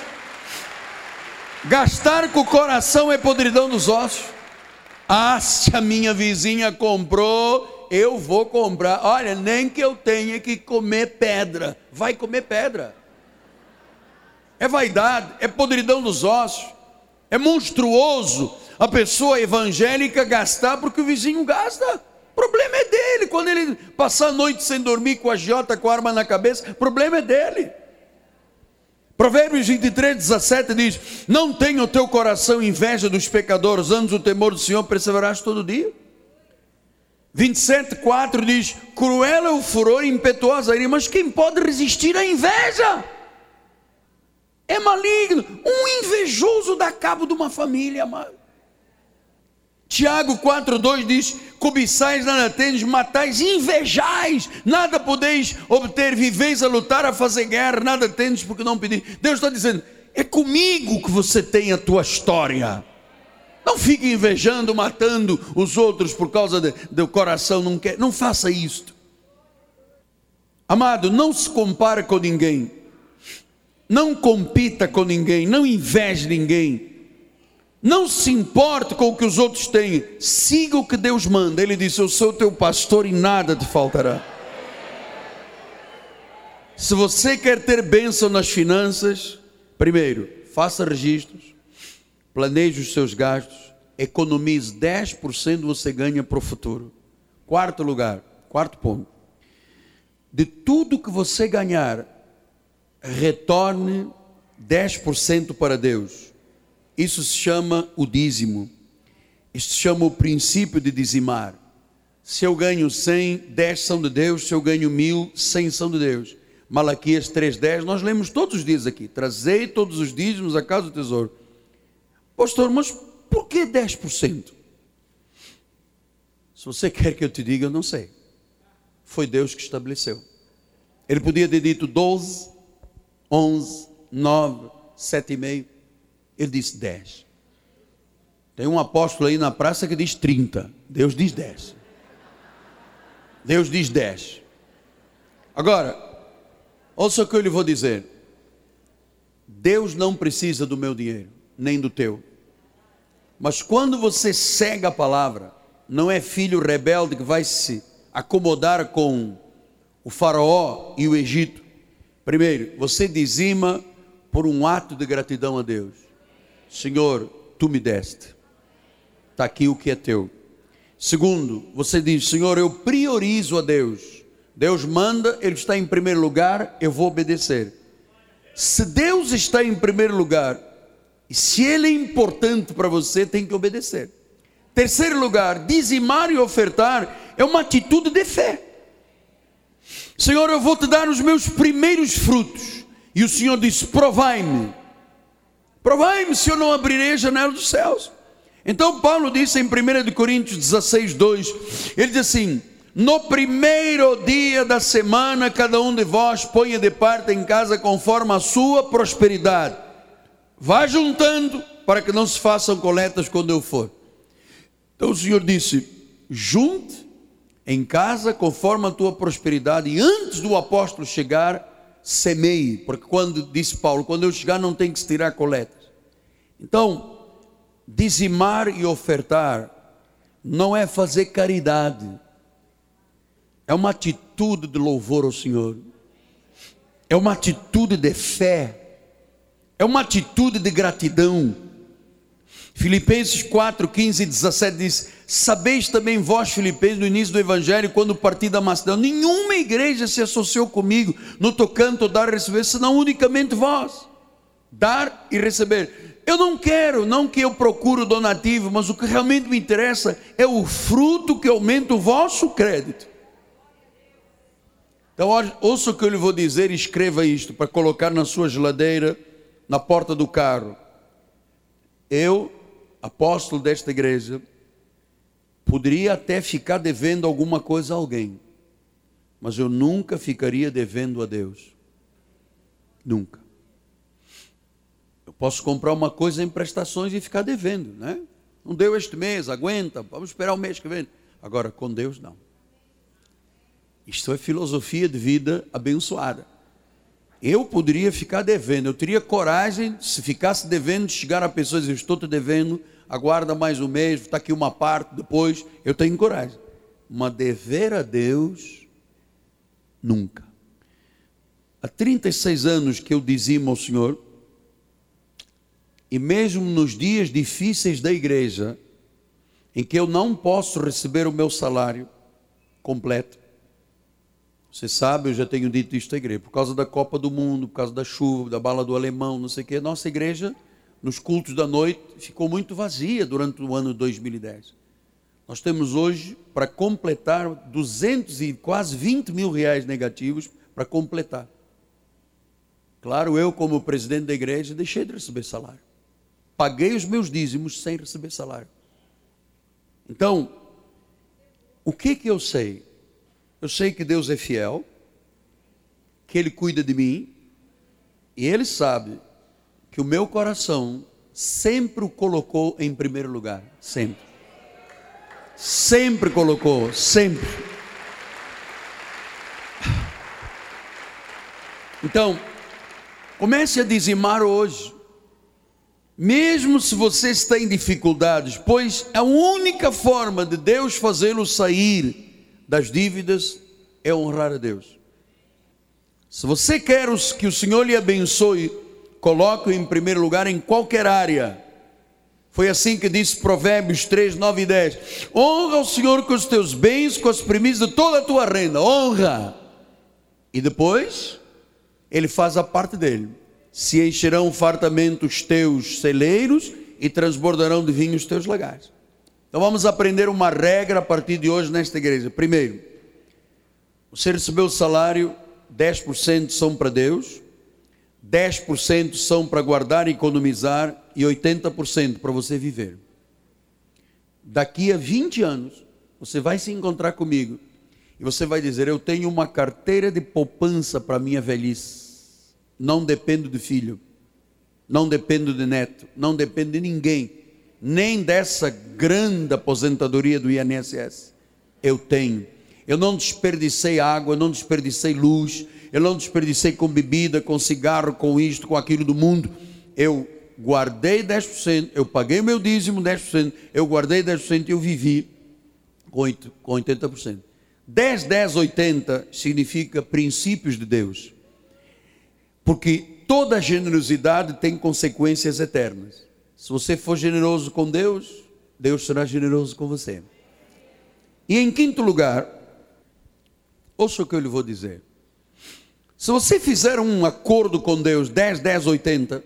Gastar com o coração é podridão dos ossos. Ah, se a minha vizinha comprou eu vou comprar. Olha, nem que eu tenha que comer pedra. Vai comer pedra. É vaidade, é podridão dos ossos. É monstruoso a pessoa evangélica gastar porque o vizinho gasta. O problema é dele. Quando ele passar a noite sem dormir com a giota com a arma na cabeça, o problema é dele. Provérbios 23, 17 diz: Não tenha o teu coração inveja dos pecadores, antes o temor do Senhor perseverarás todo dia. 27, 4 diz: Cruel é o furor e impetuosa mas quem pode resistir à inveja? É maligno. Um invejoso dá cabo de uma família, amado. Tiago 4,2 diz: Cobiçais nada tendes, matais, invejais, nada podeis obter, viveis a lutar, a fazer guerra, nada tendes porque não pedis. Deus está dizendo: é comigo que você tem a tua história. Não fique invejando, matando os outros por causa do coração não quer. Não faça isto. Amado, não se compare com ninguém. Não compita com ninguém, não inveje ninguém. Não se importe com o que os outros têm. Siga o que Deus manda. Ele disse: Eu sou teu pastor e nada te faltará. Se você quer ter bênção nas finanças, primeiro, faça registros planeje os seus gastos, economize 10% você ganha para o futuro. Quarto lugar, quarto ponto. De tudo que você ganhar, retorne 10% para Deus. Isso se chama o dízimo. Isso se chama o princípio de dizimar. Se eu ganho 100, 10 são de Deus. Se eu ganho mil, 100 são de Deus. Malaquias 3,10, nós lemos todos os dias aqui. Trazei todos os dízimos à casa do tesouro Pastor, mas por que 10%? Se você quer que eu te diga, eu não sei. Foi Deus que estabeleceu. Ele podia ter dito 12, 11, 9, 7,5. Ele disse 10. Tem um apóstolo aí na praça que diz 30. Deus diz 10. Deus diz 10. Agora, ouça o que eu lhe vou dizer. Deus não precisa do meu dinheiro, nem do teu. Mas quando você cega a palavra, não é filho rebelde que vai se acomodar com o Faraó e o Egito. Primeiro, você dizima por um ato de gratidão a Deus. Senhor, tu me deste está aqui o que é teu. Segundo, você diz, Senhor, eu priorizo a Deus. Deus manda, Ele está em primeiro lugar, eu vou obedecer. Se Deus está em primeiro lugar, e se Ele é importante para você, tem que obedecer. Terceiro lugar, dizimar e ofertar é uma atitude de fé. Senhor, eu vou te dar os meus primeiros frutos. E o Senhor diz: provai-me. Provai-me se eu não abrirei a janela dos céus. Então Paulo disse em 1 Coríntios 16, 2, ele diz assim: No primeiro dia da semana, cada um de vós ponha de parte em casa conforme a sua prosperidade. Vá juntando para que não se façam coletas quando eu for. Então o Senhor disse: junte em casa conforme a tua prosperidade, e antes do apóstolo chegar, semeie, porque quando disse Paulo, quando eu chegar não tem que se tirar coletas. Então, dizimar e ofertar não é fazer caridade, é uma atitude de louvor ao Senhor, é uma atitude de fé, é uma atitude de gratidão. Filipenses 4, 15 e 17 diz: Sabeis também vós, Filipenses, no início do Evangelho, quando parti da Macedônia, nenhuma igreja se associou comigo no tocante dar e receber, senão unicamente vós. Dar e receber. Eu não quero, não que eu procuro donativo, mas o que realmente me interessa é o fruto que aumenta o vosso crédito. Então, ouça o que eu lhe vou dizer e escreva isto para colocar na sua geladeira, na porta do carro. Eu, apóstolo desta igreja, poderia até ficar devendo alguma coisa a alguém, mas eu nunca ficaria devendo a Deus. Nunca. Posso comprar uma coisa em prestações e ficar devendo, né? Não deu este mês, aguenta, vamos esperar o mês que vem. Agora, com Deus, não. Isto é filosofia de vida abençoada. Eu poderia ficar devendo, eu teria coragem, se ficasse devendo, de chegar a pessoas e dizer: Estou te devendo, aguarda mais um mês, está aqui uma parte, depois. Eu tenho coragem. Mas dever a Deus, nunca. Há 36 anos que eu dizimo ao Senhor, e mesmo nos dias difíceis da igreja, em que eu não posso receber o meu salário completo, você sabe, eu já tenho dito isto à igreja, por causa da Copa do Mundo, por causa da chuva, da bala do alemão, não sei o quê, nossa igreja, nos cultos da noite, ficou muito vazia durante o ano 2010. Nós temos hoje, para completar, 200 e quase 20 mil reais negativos para completar. Claro, eu, como presidente da igreja, deixei de receber salário paguei os meus dízimos sem receber salário. Então, o que que eu sei? Eu sei que Deus é fiel, que Ele cuida de mim, e Ele sabe que o meu coração sempre o colocou em primeiro lugar, sempre. Sempre colocou, sempre. Então, comece a dizimar hoje mesmo se você está em dificuldades, pois a única forma de Deus fazê-lo sair das dívidas é honrar a Deus. Se você quer que o Senhor lhe abençoe, coloque-o em primeiro lugar em qualquer área. Foi assim que disse Provérbios 3, 9 e 10. Honra o Senhor com os teus bens, com as premissas de toda a tua renda. Honra. E depois, Ele faz a parte dele se encherão fartamente os teus celeiros e transbordarão de vinho os teus lagares. Então vamos aprender uma regra a partir de hoje nesta igreja. Primeiro, você recebeu o salário, 10% são para Deus, 10% são para guardar e economizar e 80% para você viver. Daqui a 20 anos, você vai se encontrar comigo e você vai dizer: Eu tenho uma carteira de poupança para minha velhice. Não dependo do filho, não dependo de neto, não dependo de ninguém, nem dessa grande aposentadoria do INSS. Eu tenho. Eu não desperdicei água, eu não desperdicei luz, eu não desperdicei com bebida, com cigarro, com isto, com aquilo do mundo. Eu guardei 10%, eu paguei meu dízimo 10%, eu guardei 10% e eu vivi com 80%. 10, 10, 80 significa princípios de Deus. Porque toda generosidade tem consequências eternas. Se você for generoso com Deus, Deus será generoso com você. E em quinto lugar, ouça o que eu lhe vou dizer. Se você fizer um acordo com Deus 10, 10, 80,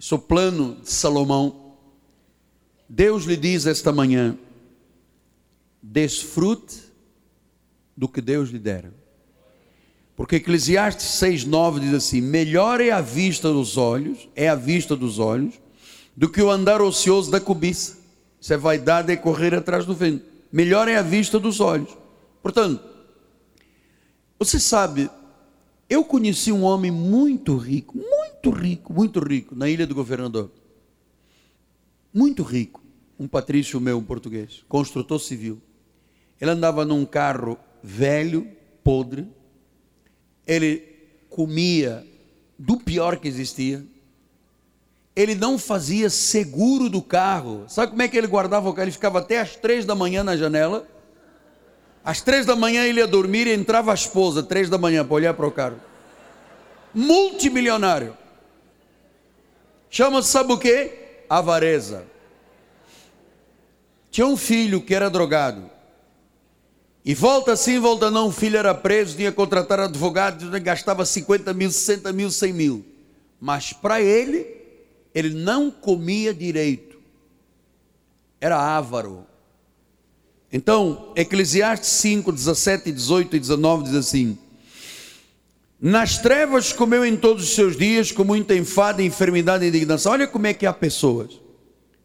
seu plano de Salomão, Deus lhe diz esta manhã: desfrute do que Deus lhe dera. Porque Eclesiastes 6,9 diz assim: melhor é a vista dos olhos, é a vista dos olhos, do que o andar ocioso da cobiça. Isso é vaidade e correr atrás do vento. Melhor é a vista dos olhos. Portanto, você sabe, eu conheci um homem muito rico, muito rico, muito rico, na ilha do governador. Muito rico. Um patrício meu, um português, construtor civil. Ele andava num carro velho, podre. Ele comia do pior que existia. Ele não fazia seguro do carro. Sabe como é que ele guardava o carro? Ele ficava até às três da manhã na janela às três da manhã ele ia dormir e entrava a esposa, três da manhã, para olhar para o carro. Multimilionário. Chama-se, sabe o quê? Avareza. Tinha um filho que era drogado. E volta sim, volta não, o filho era preso, tinha que contratar advogado, gastava 50 mil, 60 mil, 100 mil. Mas para ele, ele não comia direito. Era avaro. Então, Eclesiastes 5, 17, 18 e 19 diz assim: Nas trevas comeu em todos os seus dias, com muita enfada, enfermidade e indignação. Olha como é que há pessoas.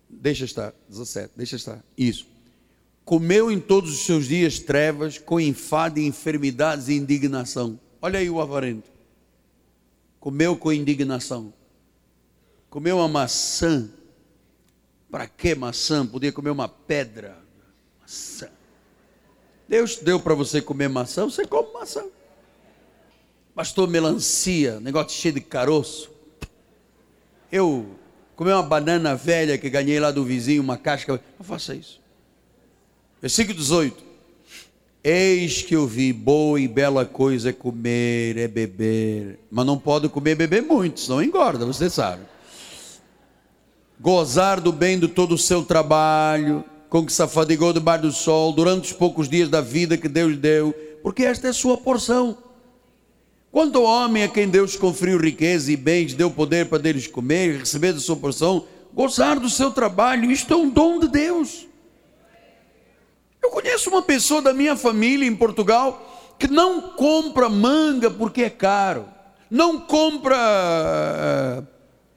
Deixa estar, 17, deixa estar. Isso. Comeu em todos os seus dias trevas, com enfado, enfermidades e indignação. Olha aí o avarento. Comeu com indignação. Comeu uma maçã. Para que maçã? Podia comer uma pedra maçã. Deus deu para você comer maçã, você come maçã. Pastor, melancia, negócio cheio de caroço. Eu comi uma banana velha que ganhei lá do vizinho, uma casca. Não faça isso. Versículo 18. Eis que eu vi boa e bela coisa é comer, é beber. Mas não pode comer e beber muito, senão engorda, você sabe. Gozar do bem de todo o seu trabalho com que se afadigou debaixo do sol durante os poucos dias da vida que Deus deu, porque esta é sua porção. Quanto ao homem a quem Deus conferiu riqueza e bens, deu poder para deles comer receber da sua porção, gozar do seu trabalho, isto é um dom de Deus. Eu conheço uma pessoa da minha família em Portugal que não compra manga porque é caro, não compra.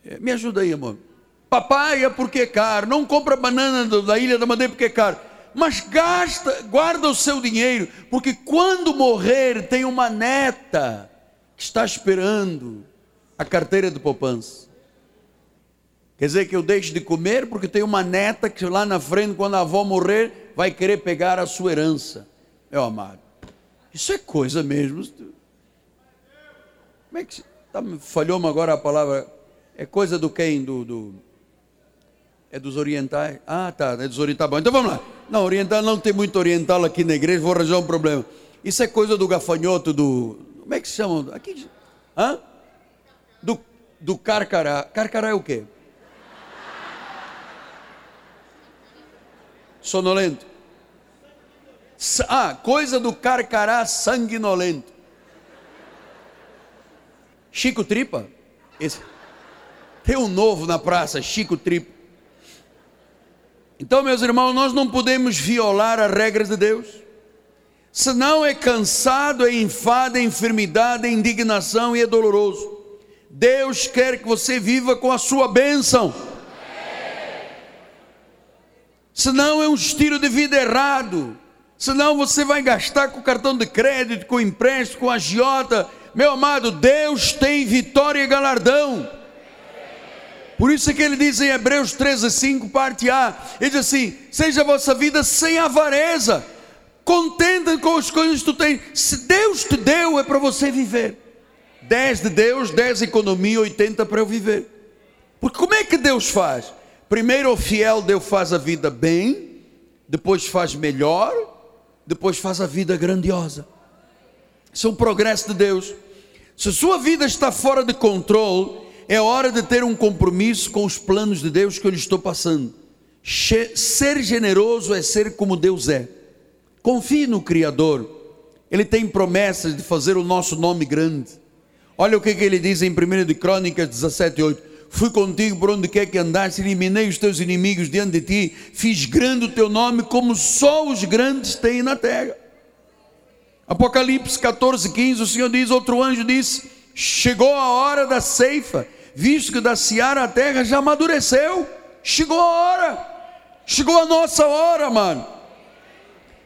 Eh, me ajuda aí, amor papaya porque é caro, não compra banana da Ilha da Madeira porque é caro, mas gasta, guarda o seu dinheiro, porque quando morrer tem uma neta que está esperando a carteira de poupança. Quer dizer que eu deixo de comer porque tem uma neta que lá na frente, quando a avó morrer, vai querer pegar a sua herança. Meu amado, isso é coisa mesmo. Como é que tá, falhou-me agora a palavra? É coisa do quem? Do, do é dos orientais? Ah, tá, é dos orientais. Bom, então vamos lá. Não, oriental não tem muito oriental aqui na igreja, vou arranjar um problema. Isso é coisa do gafanhoto, do. Como é que se chama? Aqui. Hã? Do, do carcará. Carcará é o quê? Sonolento. Ah, coisa do carcará sanguinolento. Chico Tripa? Esse. Tem um novo na praça, Chico Tripa. Então, meus irmãos, nós não podemos violar as regras de Deus. Senão é cansado, é enfado, é enfermidade, é indignação e é doloroso. Deus quer que você viva com a sua bênção. senão é um estilo de vida errado, senão você vai gastar com cartão de crédito, com empréstimo, com agiota. Meu amado, Deus tem vitória e galardão. Por isso é que ele diz em Hebreus 13, 5, parte A, ele diz assim: seja a vossa vida sem avareza, contenta com as coisas que tu tens. Se Deus te deu, é para você viver. 10 de Deus, 10 economia, 80 para eu viver. Porque como é que Deus faz? Primeiro o fiel Deus faz a vida bem, depois faz melhor, depois faz a vida grandiosa. Isso é um progresso de Deus. Se sua vida está fora de controle, é hora de ter um compromisso com os planos de Deus que eu lhe estou passando. Ser generoso é ser como Deus é. Confie no Criador. Ele tem promessas de fazer o nosso nome grande. Olha o que, que ele diz em 1 de Crônicas 17, 8. Fui contigo por onde quer que andaste, eliminei os teus inimigos diante de ti, fiz grande o teu nome, como só os grandes têm na terra. Apocalipse 14, 15, o Senhor diz: Outro anjo disse: Chegou a hora da ceifa visto que da seara a terra já amadureceu. Chegou a hora, chegou a nossa hora, mano.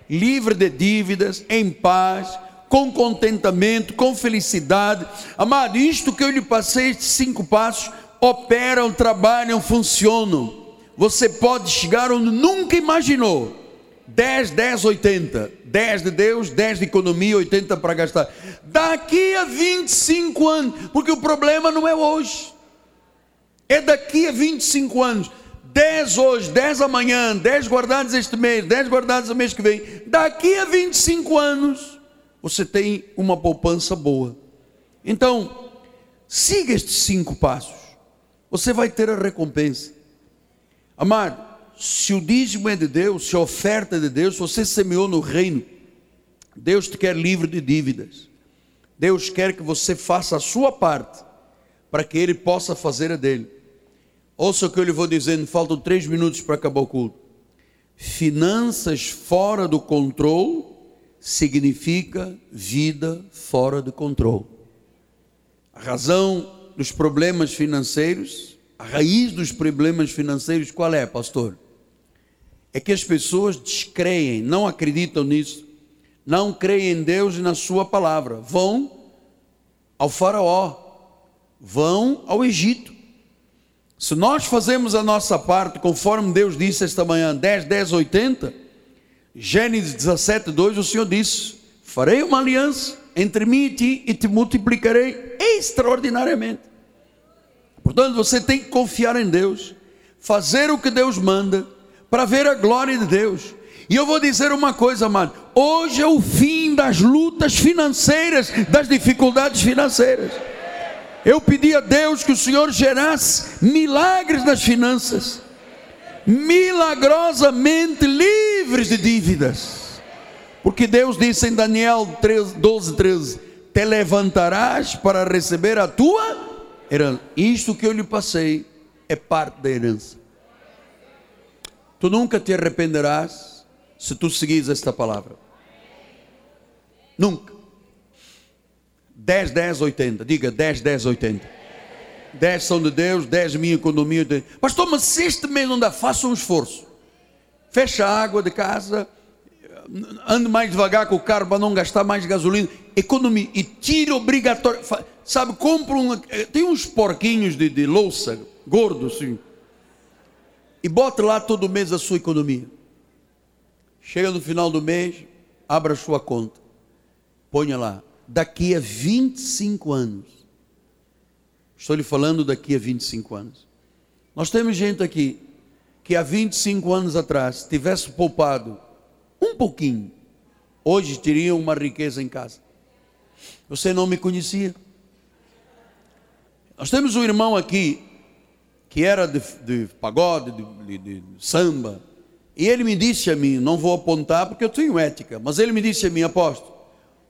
Livre de dívidas, em paz, com contentamento, com felicidade. Amado, isto que eu lhe passei, estes cinco passos, operam, trabalham, funcionam. Você pode chegar onde nunca imaginou. 10, 10, 80. 10 de Deus, 10 de economia, 80 para gastar. Daqui a 25 anos, porque o problema não é hoje. É daqui a 25 anos. 10 hoje, 10 amanhã, 10 guardados este mês, 10 guardados o mês que vem. Daqui a 25 anos, você tem uma poupança boa. Então, siga estes cinco passos. Você vai ter a recompensa. Amado, se o dízimo é de Deus, se a oferta é de Deus, se você semeou no reino, Deus te quer livre de dívidas. Deus quer que você faça a sua parte para que Ele possa fazer a dele. Ouça o que eu lhe vou dizendo, faltam três minutos para acabar o culto. Finanças fora do controle significa vida fora de controle. A razão dos problemas financeiros, a raiz dos problemas financeiros, qual é, pastor? É que as pessoas descreem, não acreditam nisso, não creem em Deus e na Sua palavra. Vão ao Faraó, vão ao Egito, se nós fazemos a nossa parte, conforme Deus disse esta manhã, 10, 10, 80, Gênesis 17, 2, o Senhor disse: Farei uma aliança entre mim e ti e te multiplicarei extraordinariamente. Portanto, você tem que confiar em Deus, fazer o que Deus manda, para ver a glória de Deus. E eu vou dizer uma coisa, amado: hoje é o fim das lutas financeiras, das dificuldades financeiras. Eu pedi a Deus que o Senhor gerasse milagres nas finanças, milagrosamente livres de dívidas. Porque Deus disse em Daniel 13, 12, 13: Te levantarás para receber a tua herança. Isto que eu lhe passei é parte da herança. Tu nunca te arrependerás se tu seguires esta palavra. Nunca. 10, 10, 80. Diga 10, 10, 80. 10 são de Deus, 10 minha economia. Pastor, mas se este mês não dá, faça um esforço. Fecha a água de casa, ande mais devagar com o carro para não gastar mais gasolina. Economia. E tire obrigatório. Sabe, compra um. Eh, tem uns porquinhos de, de louça, gordos, assim. E bota lá todo mês a sua economia. Chega no final do mês, abra a sua conta. Ponha lá daqui a 25 anos. Estou lhe falando daqui a 25 anos. Nós temos gente aqui que há 25 anos atrás tivesse poupado um pouquinho, hoje teria uma riqueza em casa. Você não me conhecia. Nós temos um irmão aqui que era de, de pagode, de, de, de samba, e ele me disse a mim, não vou apontar porque eu tenho ética, mas ele me disse a mim, apóstolo,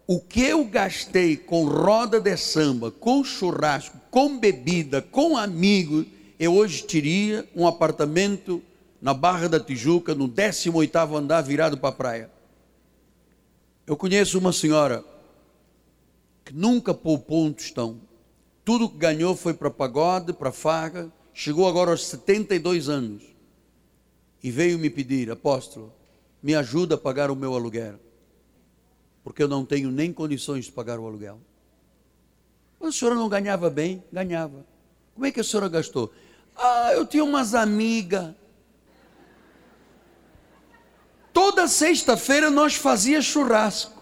o que eu gastei com roda de samba, com churrasco, com bebida, com amigos, eu hoje teria um apartamento na Barra da Tijuca, no 18º andar, virado para a praia. Eu conheço uma senhora que nunca poupou um tostão. Tudo que ganhou foi para pagode, para farra. Chegou agora aos 72 anos. e veio me pedir, apóstolo, me ajuda a pagar o meu aluguel, porque eu não tenho nem condições de pagar o aluguel. A senhora não ganhava bem? Ganhava. Como é que a senhora gastou? Ah, eu tinha umas amigas. Toda sexta-feira nós fazia churrasco.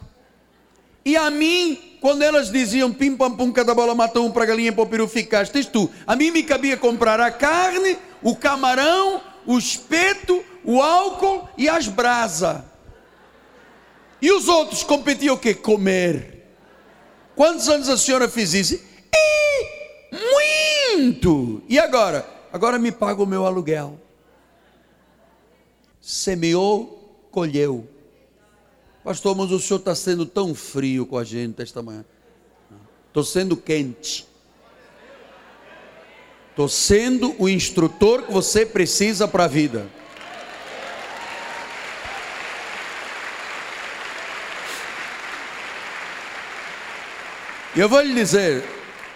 E a mim, quando elas diziam pim pam pum, cada bola matou um para galinha para o peru ficaste tu. A mim me cabia comprar a carne, o camarão, o espeto, o álcool e as brasas. E os outros competiam o quê? Comer. Quantos anos a senhora fez isso? E muito. E agora? Agora me paga o meu aluguel. Semeou, colheu. Pastor, mas o senhor está sendo tão frio com a gente esta manhã. Estou sendo quente. Estou sendo o instrutor que você precisa para a vida. E eu vou lhe dizer,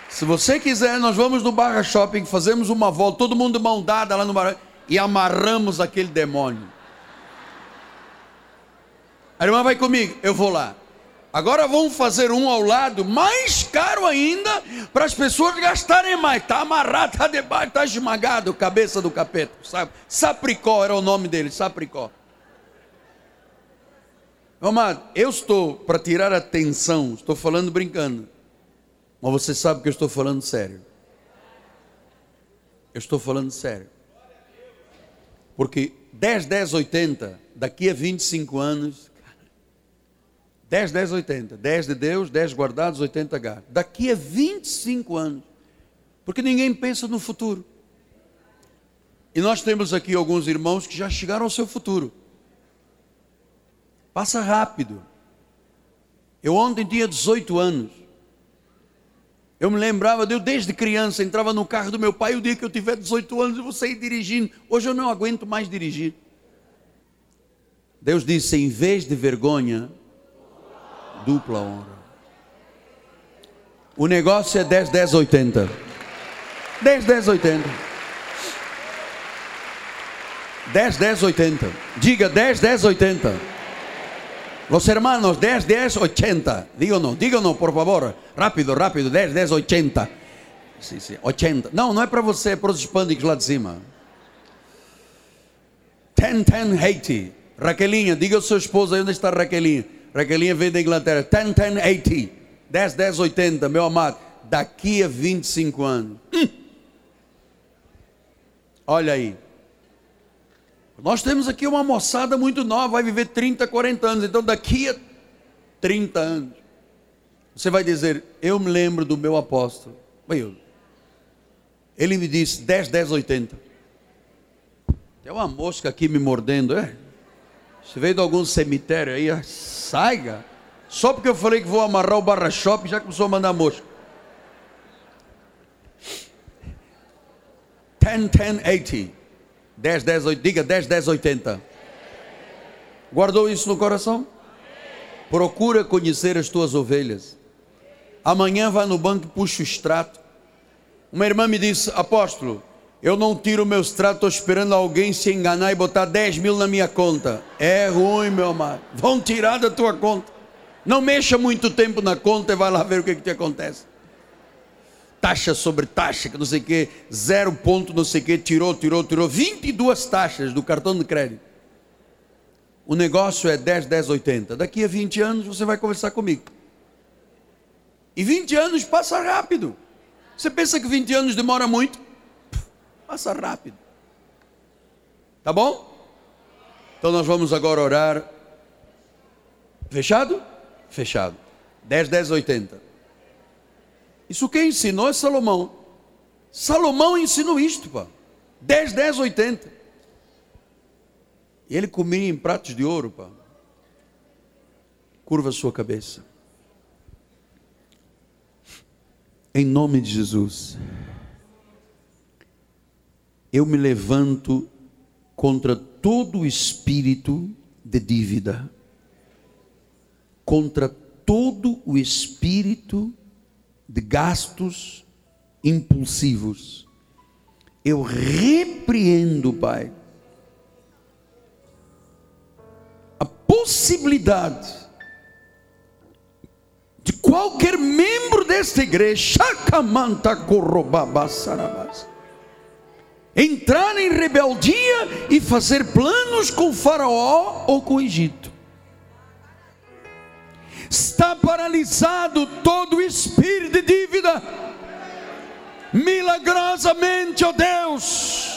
se você quiser, nós vamos no Barra Shopping, fazemos uma volta, todo mundo mão dada lá no Barra e amarramos aquele demônio. A irmã vai comigo, eu vou lá. Agora vamos fazer um ao lado, mais caro ainda, para as pessoas gastarem mais. Está amarrado, está debaixo, está esmagado, cabeça do capeta, sabe? Sapricó era o nome dele, Sapricó. Amado, eu estou para tirar a atenção, estou falando brincando. Mas você sabe que eu estou falando sério. Eu estou falando sério. Porque 10, 10, 80, daqui a 25 anos, 10, 10, 80. 10 de Deus, 10 guardados, 80 gatos. Daqui a 25 anos. Porque ninguém pensa no futuro. E nós temos aqui alguns irmãos que já chegaram ao seu futuro. Passa rápido. Eu ontem tinha 18 anos. Eu me lembrava, eu desde criança entrava no carro do meu pai, o dia que eu tiver 18 anos eu vou sair dirigindo. Hoje eu não aguento mais dirigir. Deus disse: em vez de vergonha, dupla honra. O negócio é 10, 10, 80. 10, 10, 80. 10, 10, 80. Diga 10, 10, 80. Los hermanos, 10, 10, 80. Díganos, díganos, por favor. Rápido, rápido. 10, 10, 80. Sim, sim, 80. Não, não é para você, é para os hispânicos lá de cima. 10, 10, 80. Raquelinha, diga ao seu esposo aí onde está a Raquelinha. Raquelinha veio da Inglaterra. 10, 10, 80. 10, 10, 80, meu amado. Daqui a 25 anos. Hum. Olha aí. Nós temos aqui uma moçada muito nova, vai viver 30, 40 anos. Então, daqui a 30 anos, você vai dizer: Eu me lembro do meu apóstolo. Ele me disse 10, 10, 80. Tem uma mosca aqui me mordendo, é? Você veio de algum cemitério aí, saiga. Só porque eu falei que vou amarrar o barra shop, já começou a mandar mosca. 10, 10, 80. 10, 10, 8, diga 10, 10, 80. Guardou isso no coração? Procura conhecer as tuas ovelhas. Amanhã vai no banco e puxa o extrato. Uma irmã me disse, apóstolo, eu não tiro o meu extrato, estou esperando alguém se enganar e botar 10 mil na minha conta. É ruim, meu amado. Vão tirar da tua conta. Não mexa muito tempo na conta e vai lá ver o que, que te acontece taxa sobre taxa, que não sei o que, zero ponto, não sei o que, tirou, tirou, tirou, 22 taxas do cartão de crédito. O negócio é 10, 10, 80. Daqui a 20 anos você vai conversar comigo. E 20 anos passa rápido. Você pensa que 20 anos demora muito? Passa rápido. Tá bom? Então nós vamos agora orar. Fechado? Fechado. 10, 10, 80. Isso quem ensinou é Salomão. Salomão ensinou isto, pá. 10, 10, 80. E ele comia em pratos de ouro, pá. Curva a sua cabeça. Em nome de Jesus. Eu me levanto contra todo espírito de dívida. Contra todo o espírito de gastos impulsivos. Eu repreendo, Pai, possibilidade de qualquer membro desta igreja, entrar em rebeldia e fazer planos com Faraó ou com o Egito. Está paralisado todo o espírito de dívida. Milagrosamente, ó oh Deus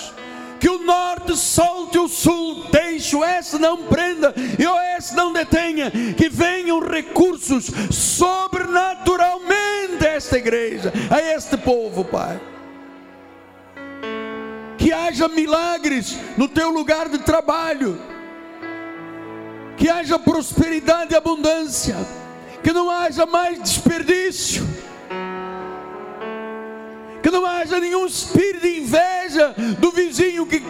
que o norte solte o sul, deixe o oeste não prenda e o oeste não detenha, que venham recursos sobrenaturalmente a esta igreja, a este povo, Pai. Que haja milagres no teu lugar de trabalho, que haja prosperidade e abundância, que não haja mais desperdício que não haja nenhum espírito de inveja do vizinho que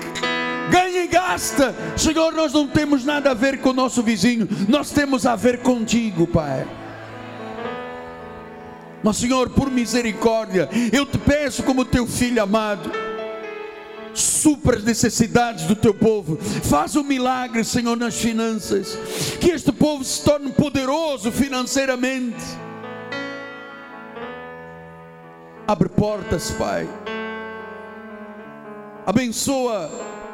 ganha e gasta. Senhor, nós não temos nada a ver com o nosso vizinho, nós temos a ver contigo, Pai. Mas, Senhor, por misericórdia, eu te peço, como teu filho amado, supra as necessidades do teu povo, faz um milagre, Senhor, nas finanças, que este povo se torne poderoso financeiramente Abre portas, Pai. Abençoa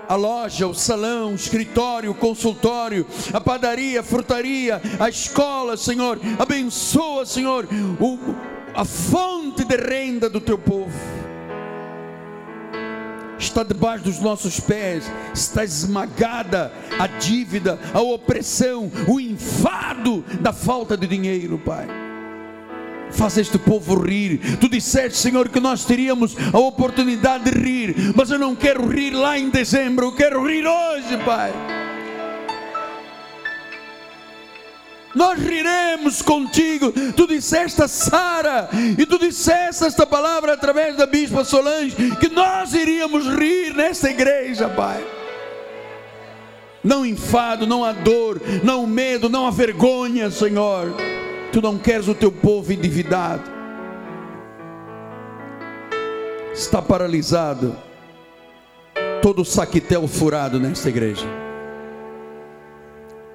a loja, o salão, o escritório, o consultório, a padaria, a frutaria, a escola, Senhor. Abençoa, Senhor, o, a fonte de renda do teu povo. Está debaixo dos nossos pés, está esmagada a dívida, a opressão, o enfado da falta de dinheiro, Pai. Faz este povo rir. Tu disseste, Senhor, que nós teríamos a oportunidade de rir, mas eu não quero rir lá em dezembro, eu quero rir hoje, Pai. Nós riremos contigo. Tu disseste a Sara, e tu disseste esta palavra através da Bispa Solange, que nós iríamos rir nesta igreja, Pai. Não enfado, não a dor, não medo, não a vergonha, Senhor Tu não queres o teu povo endividado. Está paralisado todo o saquitel furado nesta igreja.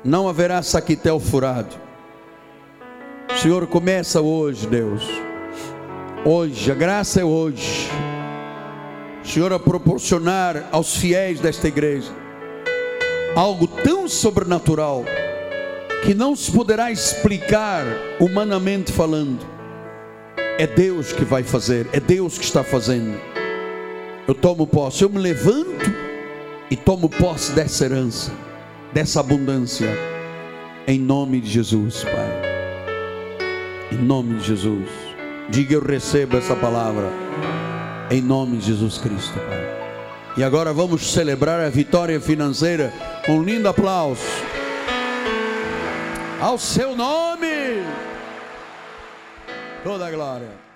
Não haverá saquitel furado. O Senhor começa hoje, Deus. Hoje, a graça é hoje. O Senhor a proporcionar aos fiéis desta igreja algo tão sobrenatural que não se poderá explicar humanamente falando. É Deus que vai fazer, é Deus que está fazendo. Eu tomo posse, eu me levanto e tomo posse dessa herança, dessa abundância, em nome de Jesus, Pai. Em nome de Jesus. Diga eu recebo essa palavra, em nome de Jesus Cristo, Pai. E agora vamos celebrar a vitória financeira com um lindo aplauso ao seu nome. Toda a glória.